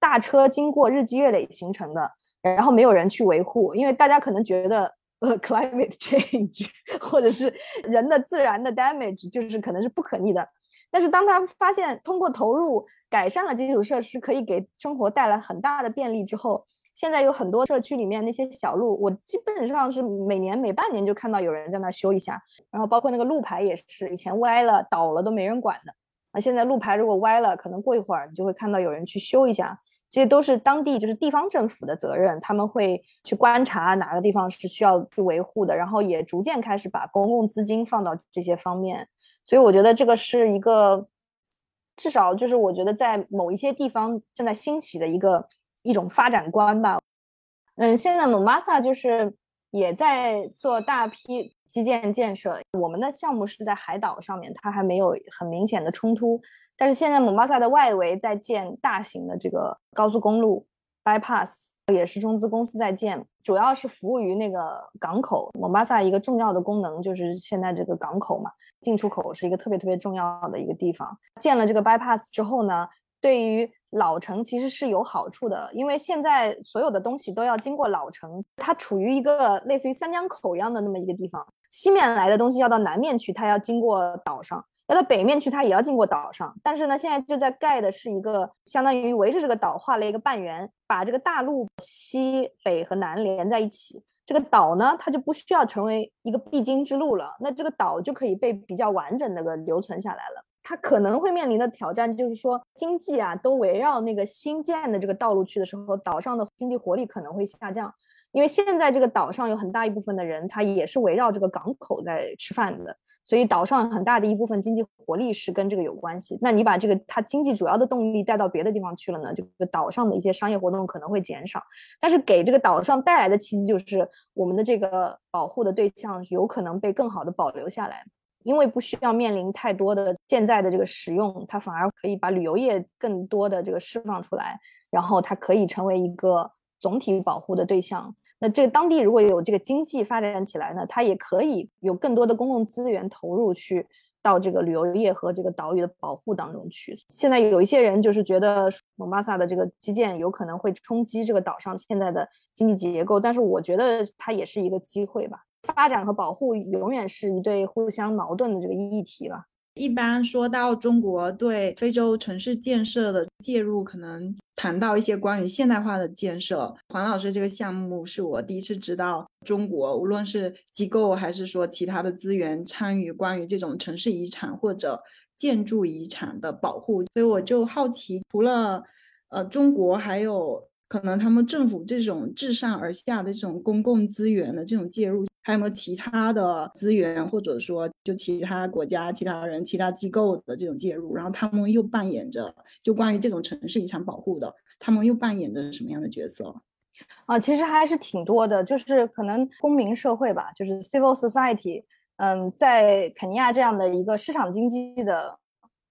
大车经过日积月累形成的，然后没有人去维护，因为大家可能觉得呃 climate [LAUGHS] change 或者是人的自然的 damage 就是可能是不可逆的。但是当他发现通过投入改善了基础设施，可以给生活带来很大的便利之后。现在有很多社区里面那些小路，我基本上是每年每半年就看到有人在那修一下，然后包括那个路牌也是，以前歪了倒了都没人管的，啊，现在路牌如果歪了，可能过一会儿你就会看到有人去修一下，这些都是当地就是地方政府的责任，他们会去观察哪个地方是需要去维护的，然后也逐渐开始把公共资金放到这些方面，所以我觉得这个是一个至少就是我觉得在某一些地方正在兴起的一个。一种发展观吧，嗯，现在蒙巴萨就是也在做大批基建建设。我们的项目是在海岛上面，它还没有很明显的冲突。但是现在蒙巴萨的外围在建大型的这个高速公路 bypass，也是中资公司在建，主要是服务于那个港口。蒙巴萨一个重要的功能就是现在这个港口嘛，进出口是一个特别特别重要的一个地方。建了这个 bypass 之后呢？对于老城其实是有好处的，因为现在所有的东西都要经过老城，它处于一个类似于三江口一样的那么一个地方。西面来的东西要到南面去，它要经过岛上；要到北面去，它也要经过岛上。但是呢，现在就在盖的是一个相当于围着这个岛画了一个半圆，把这个大陆西北和南连在一起。这个岛呢，它就不需要成为一个必经之路了，那这个岛就可以被比较完整的个留存下来了。它可能会面临的挑战就是说，经济啊都围绕那个新建的这个道路去的时候，岛上的经济活力可能会下降，因为现在这个岛上有很大一部分的人，他也是围绕这个港口在吃饭的，所以岛上很大的一部分经济活力是跟这个有关系。那你把这个它经济主要的动力带到别的地方去了呢，这个岛上的一些商业活动可能会减少，但是给这个岛上带来的契机就是我们的这个保护的对象有可能被更好的保留下来。因为不需要面临太多的现在的这个使用，它反而可以把旅游业更多的这个释放出来，然后它可以成为一个总体保护的对象。那这个当地如果有这个经济发展起来呢，它也可以有更多的公共资源投入去到这个旅游业和这个岛屿的保护当中去。现在有一些人就是觉得蒙巴萨的这个基建有可能会冲击这个岛上现在的经济结构，但是我觉得它也是一个机会吧。发展和保护永远是一对互相矛盾的这个议题吧。一般说到中国对非洲城市建设的介入，可能谈到一些关于现代化的建设。黄老师这个项目是我第一次知道，中国无论是机构还是说其他的资源参与关于这种城市遗产或者建筑遗产的保护，所以我就好奇，除了呃中国，还有可能他们政府这种自上而下的这种公共资源的这种介入，还有没有其他的资源，或者说就其他国家、其他人、其他机构的这种介入，然后他们又扮演着就关于这种城市遗产保护的，他们又扮演着什么样的角色？啊，其实还是挺多的，就是可能公民社会吧，就是 civil society。嗯，在肯尼亚这样的一个市场经济的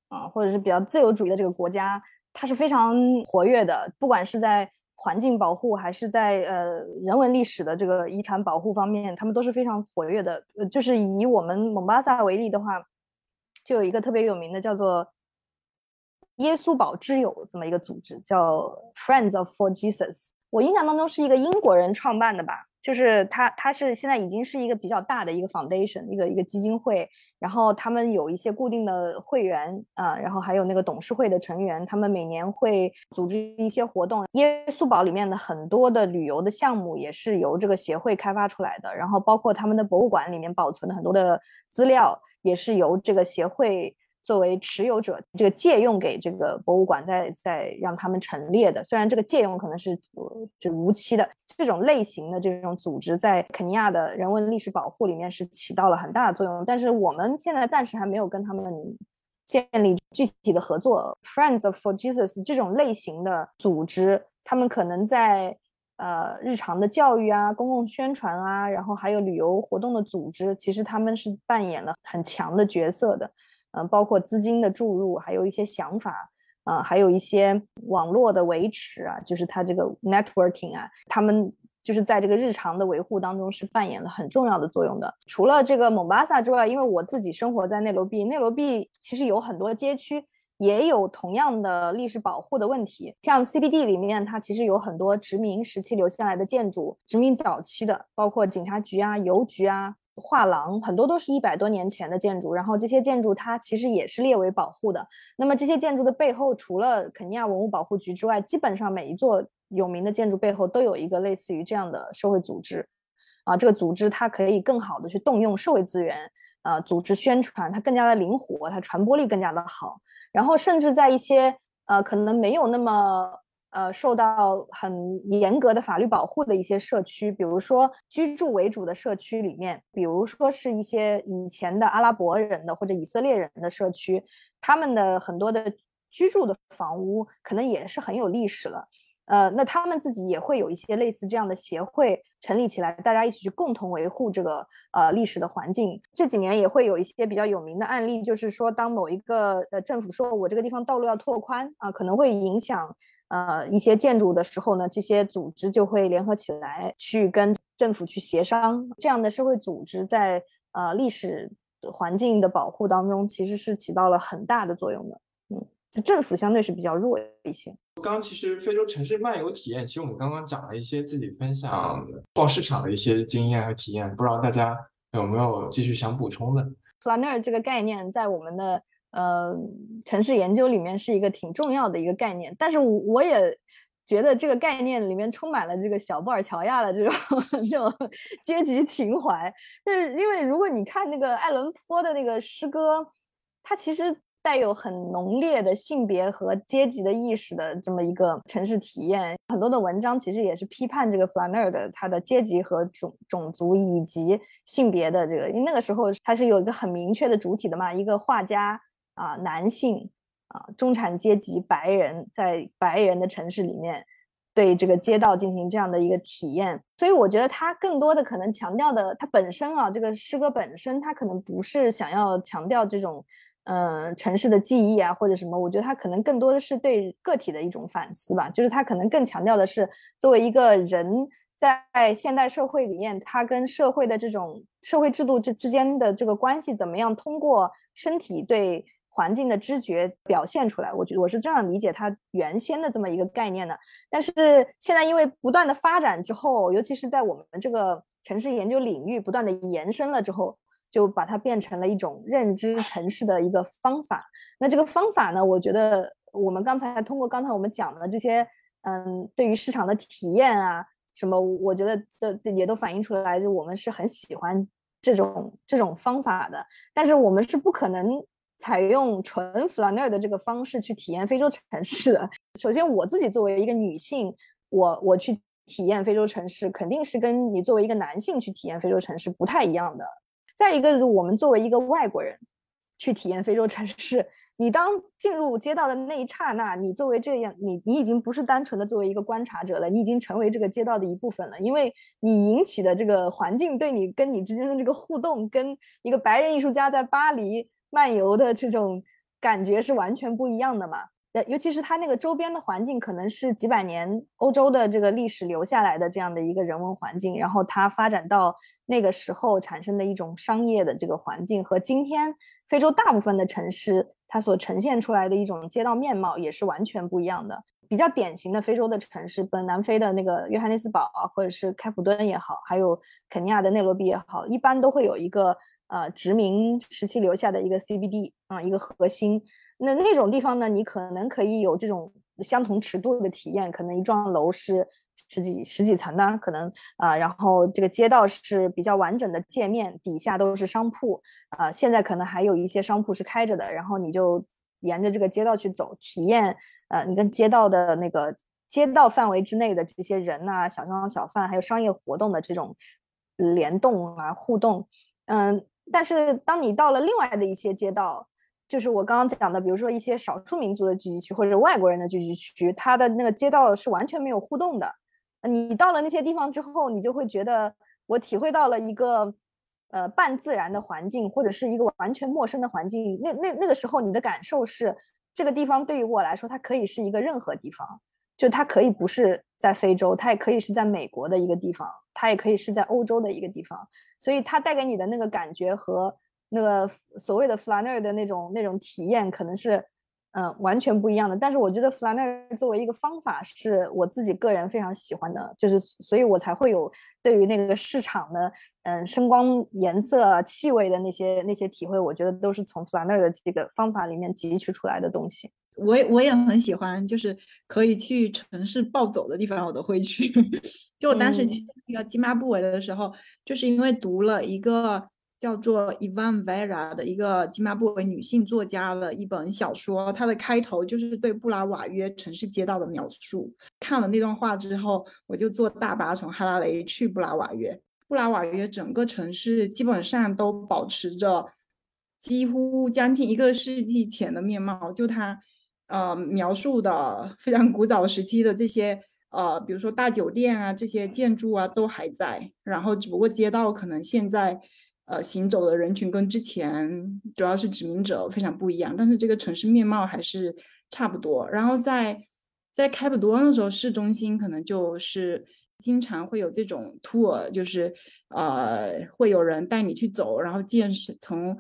啊，或者是比较自由主义的这个国家，它是非常活跃的。不管是在环境保护，还是在呃人文历史的这个遗产保护方面，他们都是非常活跃的。呃，就是以我们蒙巴萨为例的话，就有一个特别有名的叫做耶稣堡之友这么一个组织，叫 Friends of For Jesus。我印象当中是一个英国人创办的吧。就是他，他是现在已经是一个比较大的一个 foundation，一个一个基金会，然后他们有一些固定的会员啊，然后还有那个董事会的成员，他们每年会组织一些活动。耶稣堡里面的很多的旅游的项目也是由这个协会开发出来的，然后包括他们的博物馆里面保存的很多的资料也是由这个协会。作为持有者，这个借用给这个博物馆，再再让他们陈列的。虽然这个借用可能是就无期的，这种类型的这种组织在肯尼亚的人文历史保护里面是起到了很大的作用。但是我们现在暂时还没有跟他们建立具体的合作。Friends for Jesus 这种类型的组织，他们可能在呃日常的教育啊、公共宣传啊，然后还有旅游活动的组织，其实他们是扮演了很强的角色的。嗯，包括资金的注入，还有一些想法，啊，还有一些网络的维持啊，就是它这个 networking 啊，他们就是在这个日常的维护当中是扮演了很重要的作用的。除了这个蒙巴萨之外，因为我自己生活在内罗毕，内罗毕其实有很多街区也有同样的历史保护的问题。像 CBD 里面，它其实有很多殖民时期留下来的建筑，殖民早期的，包括警察局啊、邮局啊。画廊很多都是一百多年前的建筑，然后这些建筑它其实也是列为保护的。那么这些建筑的背后，除了肯尼亚文物保护局之外，基本上每一座有名的建筑背后都有一个类似于这样的社会组织。啊，这个组织它可以更好的去动用社会资源，呃，组织宣传，它更加的灵活，它传播力更加的好。然后甚至在一些呃可能没有那么。呃，受到很严格的法律保护的一些社区，比如说居住为主的社区里面，比如说是一些以前的阿拉伯人的或者以色列人的社区，他们的很多的居住的房屋可能也是很有历史了。呃，那他们自己也会有一些类似这样的协会成立起来，大家一起去共同维护这个呃历史的环境。这几年也会有一些比较有名的案例，就是说当某一个呃政府说我这个地方道路要拓宽啊，可能会影响。呃，一些建筑的时候呢，这些组织就会联合起来去跟政府去协商。这样的社会组织在呃历史环境的保护当中，其实是起到了很大的作用的。嗯，就政府相对是比较弱一些。刚刚其实非洲城市漫游体验，其实我们刚刚讲了一些自己分享逛市场的一些经验和体验，不知道大家有没有继续想补充的？Flanner 这个概念在我们的。呃，城市研究里面是一个挺重要的一个概念，但是我我也觉得这个概念里面充满了这个小布尔乔亚的这种 [LAUGHS] 这种阶级情怀。就是因为如果你看那个爱伦坡的那个诗歌，它其实带有很浓烈的性别和阶级的意识的这么一个城市体验。很多的文章其实也是批判这个 Flanner 的他的阶级和种种族以及性别的这个，因为那个时候他是有一个很明确的主体的嘛，一个画家。啊，男性啊，中产阶级白人在白人的城市里面，对这个街道进行这样的一个体验，所以我觉得他更多的可能强调的，他本身啊，这个诗歌本身，他可能不是想要强调这种，嗯，城市的记忆啊或者什么，我觉得他可能更多的是对个体的一种反思吧，就是他可能更强调的是作为一个人在现代社会里面，他跟社会的这种社会制度之之间的这个关系怎么样，通过身体对。环境的知觉表现出来，我觉得我是这样理解它原先的这么一个概念的。但是现在因为不断的发展之后，尤其是在我们这个城市研究领域不断的延伸了之后，就把它变成了一种认知城市的一个方法。那这个方法呢，我觉得我们刚才通过刚才我们讲的这些，嗯，对于市场的体验啊，什么，我觉得的也都反映出来，就我们是很喜欢这种这种方法的。但是我们是不可能。采用纯 flaneur 的这个方式去体验非洲城市的。首先，我自己作为一个女性，我我去体验非洲城市，肯定是跟你作为一个男性去体验非洲城市不太一样的。再一个，我们作为一个外国人去体验非洲城市。你当进入街道的那一刹那，你作为这样，你你已经不是单纯的作为一个观察者了，你已经成为这个街道的一部分了，因为你引起的这个环境对你跟你之间的这个互动，跟一个白人艺术家在巴黎漫游的这种感觉是完全不一样的嘛。呃，尤其是它那个周边的环境，可能是几百年欧洲的这个历史留下来的这样的一个人文环境，然后它发展到那个时候产生的一种商业的这个环境，和今天非洲大部分的城市它所呈现出来的一种街道面貌也是完全不一样的。比较典型的非洲的城市，本南非的那个约翰内斯堡，或者是开普敦也好，还有肯尼亚的内罗毕也好，一般都会有一个呃殖民时期留下的一个 CBD 啊，一个核心。那那种地方呢，你可能可以有这种相同尺度的体验，可能一幢楼是十几十几层的，可能啊，然后这个街道是比较完整的界面，底下都是商铺啊，现在可能还有一些商铺是开着的，然后你就沿着这个街道去走，体验呃，你跟街道的那个街道范围之内的这些人呐，小商小贩，还有商业活动的这种联动啊互动，嗯，但是当你到了另外的一些街道。就是我刚刚讲的，比如说一些少数民族的聚集区或者外国人的聚集区，它的那个街道是完全没有互动的。你到了那些地方之后，你就会觉得我体会到了一个呃半自然的环境，或者是一个完全陌生的环境。那那那个时候，你的感受是这个地方对于我来说，它可以是一个任何地方，就它可以不是在非洲，它也可以是在美国的一个地方，它也可以是在欧洲的一个地方。所以它带给你的那个感觉和。那个所谓的 flaneur 的那种那种体验，可能是嗯完全不一样的。但是我觉得 flaneur 作为一个方法，是我自己个人非常喜欢的，就是所以我才会有对于那个市场的嗯声光、颜色、气味的那些那些体会，我觉得都是从 flaneur 的这个方法里面汲取出来的东西。我也我也很喜欢，就是可以去城市暴走的地方，我都会去。[LAUGHS] 就我当时去那个津巴布韦的时候，就是因为读了一个。叫做 Ivan Vera 的一个津巴布韦女性作家的一本小说，它的开头就是对布拉瓦约城市街道的描述。看了那段话之后，我就坐大巴从哈拉雷去布拉瓦约。布拉瓦约整个城市基本上都保持着几乎将近一个世纪前的面貌，就它呃描述的非常古早时期的这些呃，比如说大酒店啊这些建筑啊都还在，然后只不过街道可能现在。呃，行走的人群跟之前主要是殖民者非常不一样，但是这个城市面貌还是差不多。然后在在开普敦的时候，市中心可能就是经常会有这种 tour，就是呃会有人带你去走，然后见识从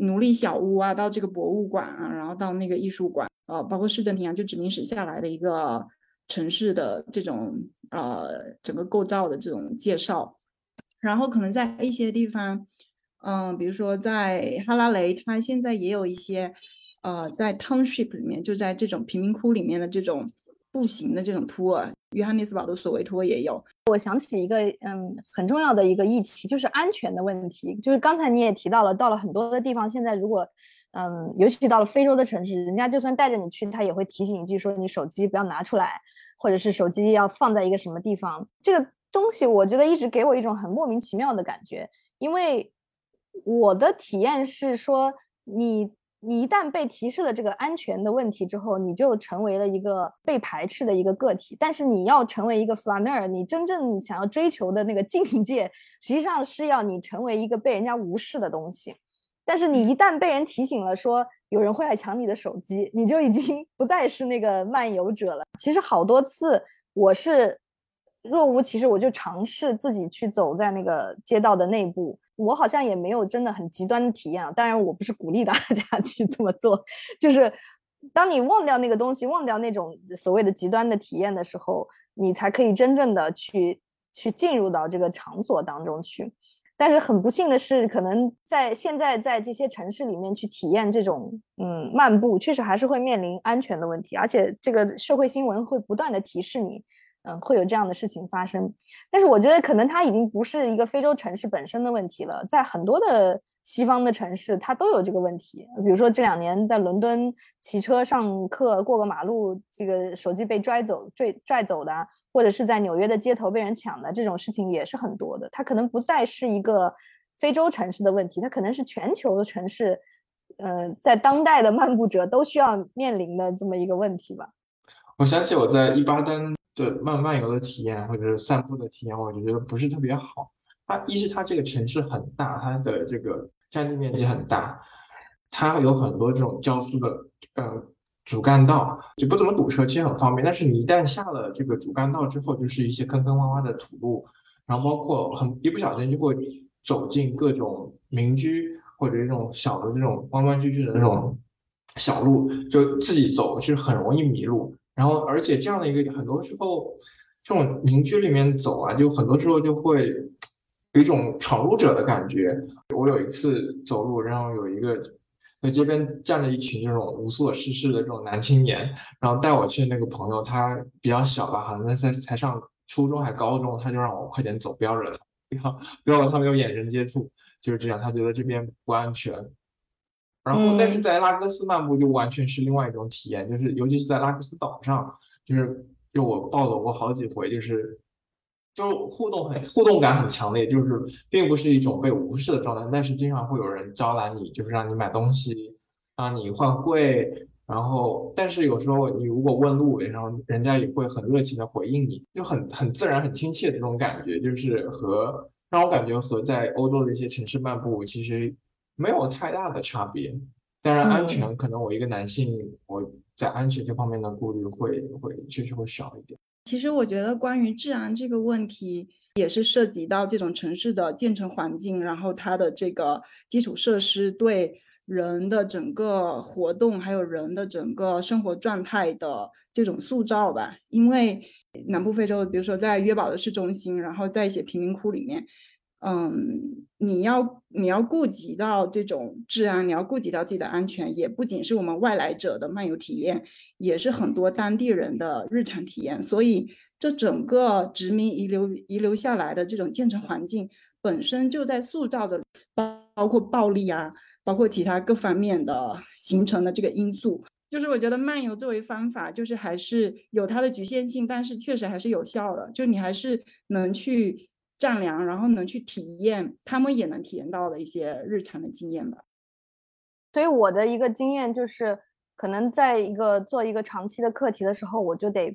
奴隶小屋啊到这个博物馆啊，然后到那个艺术馆，呃，包括市政厅啊，就殖民史下来的一个城市的这种呃整个构造的这种介绍。然后可能在一些地方。嗯，比如说在哈拉雷，它现在也有一些，呃，在 township 里面，就在这种贫民窟里面的这种步行的这种 tour，约翰内斯堡的索维托也有。我想起一个嗯很重要的一个议题，就是安全的问题。就是刚才你也提到了，到了很多的地方，现在如果嗯，尤其到了非洲的城市，人家就算带着你去，他也会提醒一句说你手机不要拿出来，或者是手机要放在一个什么地方。这个东西我觉得一直给我一种很莫名其妙的感觉，因为。我的体验是说，你你一旦被提示了这个安全的问题之后，你就成为了一个被排斥的一个个体。但是你要成为一个 flaneur，你真正想要追求的那个 [LAUGHS] 境界，实际上是要你成为一个被人家无视的东西。但是你一旦被人提醒了说有人会来抢你的手机，你就已经不再是那个漫游者了。其实好多次我是若无其事，我就尝试自己去走在那个街道的内部。我好像也没有真的很极端的体验啊，当然我不是鼓励大家 [LAUGHS] 去这么做，就是当你忘掉那个东西，忘掉那种所谓的极端的体验的时候，你才可以真正的去去进入到这个场所当中去。但是很不幸的是，可能在现在在这些城市里面去体验这种嗯漫步，确实还是会面临安全的问题，而且这个社会新闻会不断的提示你。嗯，会有这样的事情发生。但是我觉得可能它已经不是一个非洲城市本身的问题了，在很多的西方的城市，它都有这个问题。比如说这两年在伦敦骑车上课过个马路，这个手机被拽走、拽拽走的，或者是在纽约的街头被人抢的这种事情也是很多的。它可能不再是一个非洲城市的问题，它可能是全球的城市，呃，在当代的漫步者都需要面临的这么一个问题吧。我想起我在伊巴丹对漫漫游的体验，或者是散步的体验，我就觉得不是特别好。它一是它这个城市很大，它的这个占地面积很大，它有很多这种交速的呃主干道，就不怎么堵车，其实很方便。但是你一旦下了这个主干道之后，就是一些坑坑洼洼的土路，然后包括很一不小心就会走进各种民居或者这种小的这种弯弯曲曲的那种小路，就自己走是很容易迷路。然后而且这样的一个很多时候这种民居里面走啊，就很多时候就会。有一种闯入者的感觉。我有一次走路，然后有一个在街边站着一群这种无所事事的这种男青年，然后带我去那个朋友，他比较小吧，好像才才上初中还高中，他就让我快点走，不要惹他，不要不要和他们有眼神接触，就是这样，他觉得这边不安全。然后但是在拉各斯漫步就完全是另外一种体验，就是尤其是在拉各斯岛上，就是就我暴走过好几回，就是。就互动很互动感很强烈，就是并不是一种被无视的状态，但是经常会有人招揽你，就是让你买东西，让你换柜，然后但是有时候你如果问路，然后人家也会很热情的回应你，就很很自然很亲切的这种感觉，就是和让我感觉和在欧洲的一些城市漫步其实没有太大的差别。当然安全可能我一个男性我在安全这方面的顾虑会会确实会少一点。其实我觉得，关于治安这个问题，也是涉及到这种城市的建成环境，然后它的这个基础设施对人的整个活动，还有人的整个生活状态的这种塑造吧。因为南部非洲，比如说在约堡的市中心，然后在一些贫民窟里面。嗯，你要你要顾及到这种治安，你要顾及到自己的安全，也不仅是我们外来者的漫游体验，也是很多当地人的日常体验。所以，这整个殖民遗留遗留下来的这种建成环境，本身就在塑造着包包括暴力啊，包括其他各方面的形成的这个因素。就是我觉得漫游作为方法，就是还是有它的局限性，但是确实还是有效的。就你还是能去。丈量，然后能去体验他们也能体验到的一些日常的经验吧。所以我的一个经验就是，可能在一个做一个长期的课题的时候，我就得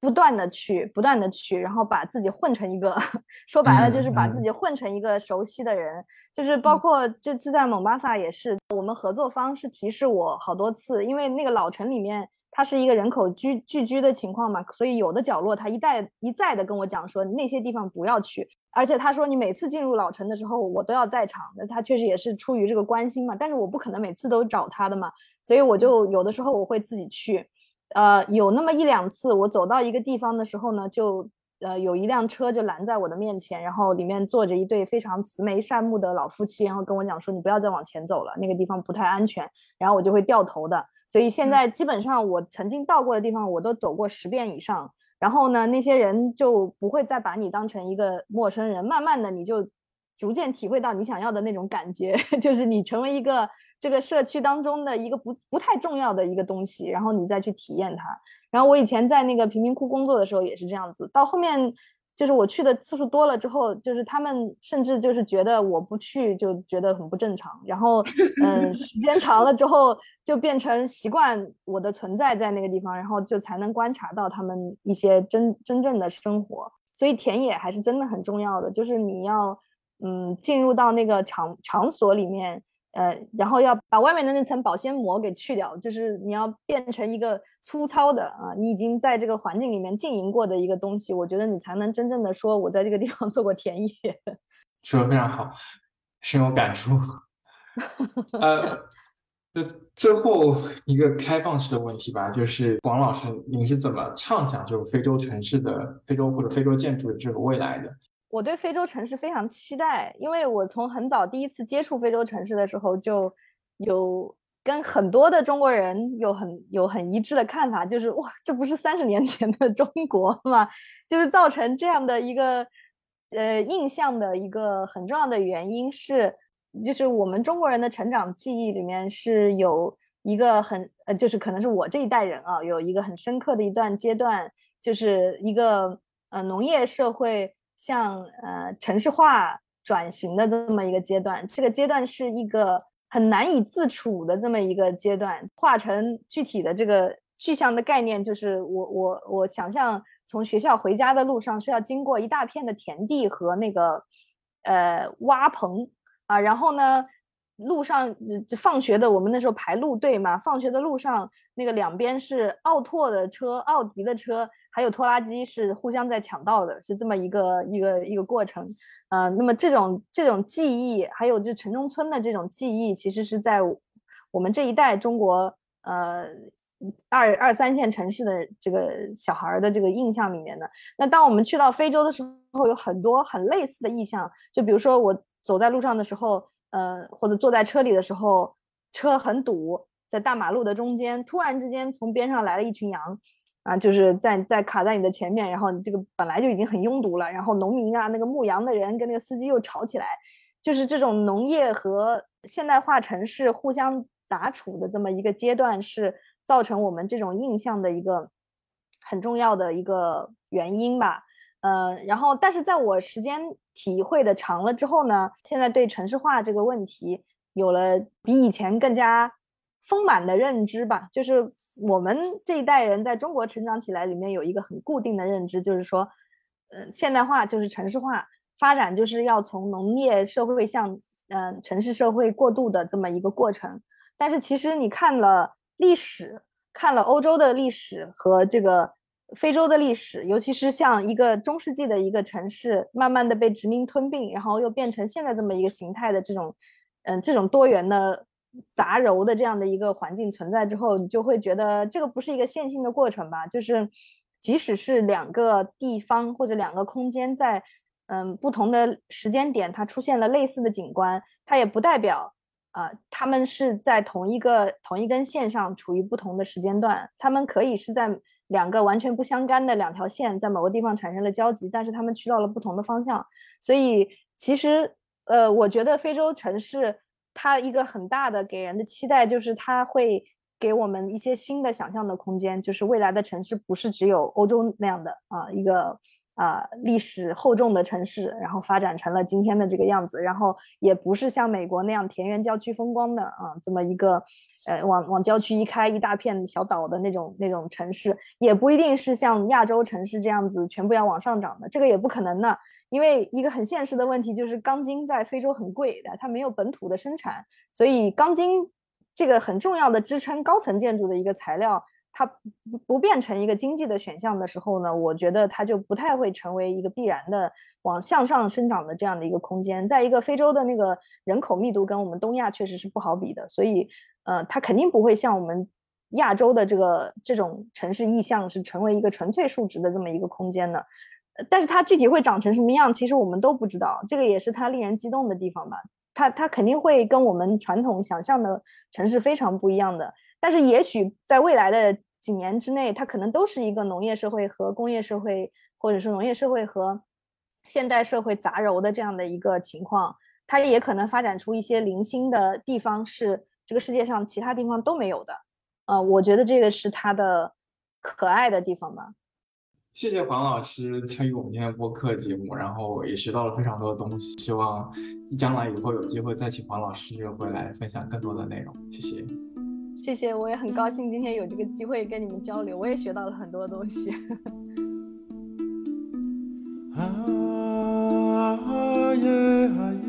不断的去，不断的去，然后把自己混成一个，[LAUGHS] 说白了就是把自己混成一个熟悉的人。就是包括这次在蒙巴萨也是，我们合作方是提示我好多次，因为那个老城里面。它是一个人口聚聚居的情况嘛，所以有的角落他一再一再的跟我讲说那些地方不要去，而且他说你每次进入老城的时候我都要在场，那他确实也是出于这个关心嘛，但是我不可能每次都找他的嘛，所以我就有的时候我会自己去，呃，有那么一两次我走到一个地方的时候呢，就呃有一辆车就拦在我的面前，然后里面坐着一对非常慈眉善目的老夫妻，然后跟我讲说你不要再往前走了，那个地方不太安全，然后我就会掉头的。所以现在基本上我曾经到过的地方，我都走过十遍以上。然后呢，那些人就不会再把你当成一个陌生人，慢慢的你就逐渐体会到你想要的那种感觉，[LAUGHS] 就是你成为一个这个社区当中的一个不不太重要的一个东西，然后你再去体验它。然后我以前在那个贫民窟工作的时候也是这样子，到后面。就是我去的次数多了之后，就是他们甚至就是觉得我不去就觉得很不正常，然后嗯，时间长了之后就变成习惯我的存在在那个地方，然后就才能观察到他们一些真真正的生活。所以田野还是真的很重要的，就是你要嗯进入到那个场场所里面。呃，然后要把外面的那层保鲜膜给去掉，就是你要变成一个粗糙的啊，你已经在这个环境里面经营过的一个东西，我觉得你才能真正的说，我在这个地方 [LAUGHS] 做过田野。说的非常好，深有感触。呃，就最后一个开放式的问题吧，就是王老师，您是怎么畅想就是非洲城市的非洲或者非洲建筑的这个未来的？我对非洲城市非常期待，因为我从很早第一次接触非洲城市的时候就有跟很多的中国人有很有很一致的看法，就是哇，这不是三十年前的中国吗？就是造成这样的一个呃印象的一个很重要的原因是，就是我们中国人的成长记忆里面是有一个很呃，就是可能是我这一代人啊，有一个很深刻的一段阶段，就是一个呃农业社会向呃城市化转型的这么一个阶段，这个阶段是一个。很难以自处的这么一个阶段，化成具体的这个具象的概念，就是我我我想象从学校回家的路上是要经过一大片的田地和那个呃挖棚啊，然后呢。路上，就放学的我们那时候排路队嘛，放学的路上那个两边是奥拓的车、奥迪的车，还有拖拉机是互相在抢道的，是这么一个一个一个过程。呃，那么这种这种记忆，还有就城中村的这种记忆，其实是在我们这一代中国呃二二三线城市的这个小孩的这个印象里面的。那当我们去到非洲的时候，有很多很类似的意象，就比如说我走在路上的时候。呃，或者坐在车里的时候，车很堵，在大马路的中间，突然之间从边上来了一群羊，啊，就是在在卡在你的前面，然后你这个本来就已经很拥堵了，然后农民啊，那个牧羊的人跟那个司机又吵起来，就是这种农业和现代化城市互相杂处的这么一个阶段，是造成我们这种印象的一个很重要的一个原因吧。呃，然后，但是在我时间体会的长了之后呢，现在对城市化这个问题有了比以前更加丰满的认知吧。就是我们这一代人在中国成长起来，里面有一个很固定的认知，就是说，呃，现代化就是城市化发展，就是要从农业社会向嗯城市社会过渡的这么一个过程。但是其实你看了历史，看了欧洲的历史和这个。非洲的历史，尤其是像一个中世纪的一个城市，慢慢的被殖民吞并，然后又变成现在这么一个形态的这种，嗯，这种多元的杂糅的这样的一个环境存在之后，你就会觉得这个不是一个线性的过程吧？就是即使是两个地方或者两个空间在嗯不同的时间点，它出现了类似的景观，它也不代表啊他们是在同一个同一根线上处于不同的时间段，他们可以是在。两个完全不相干的两条线在某个地方产生了交集，但是他们去到了不同的方向。所以其实，呃，我觉得非洲城市它一个很大的给人的期待就是它会给我们一些新的想象的空间，就是未来的城市不是只有欧洲那样的啊一个。啊，历史厚重的城市，然后发展成了今天的这个样子，然后也不是像美国那样田园郊区风光的啊，这么一个，呃，往往郊区一开，一大片小岛的那种那种城市，也不一定是像亚洲城市这样子全部要往上涨的，这个也不可能的，因为一个很现实的问题就是钢筋在非洲很贵的，它没有本土的生产，所以钢筋这个很重要的支撑高层建筑的一个材料。它不变成一个经济的选项的时候呢，我觉得它就不太会成为一个必然的往向上生长的这样的一个空间。在一个非洲的那个人口密度跟我们东亚确实是不好比的，所以呃，它肯定不会像我们亚洲的这个这种城市意向是成为一个纯粹数值的这么一个空间的。但是它具体会长成什么样，其实我们都不知道，这个也是它令人激动的地方吧。它它肯定会跟我们传统想象的城市非常不一样的。但是也许在未来的几年之内，它可能都是一个农业社会和工业社会，或者是农业社会和现代社会杂糅的这样的一个情况。它也可能发展出一些零星的地方，是这个世界上其他地方都没有的。呃，我觉得这个是它的可爱的地方吧。谢谢黄老师参与我们今天的播客节目，然后也学到了非常多的东西。希望将来以后有机会再请黄老师回来分享更多的内容。谢谢。谢谢我也很高兴今天有这个机会跟你们交流我也学到了很多东西。[LAUGHS] 啊耶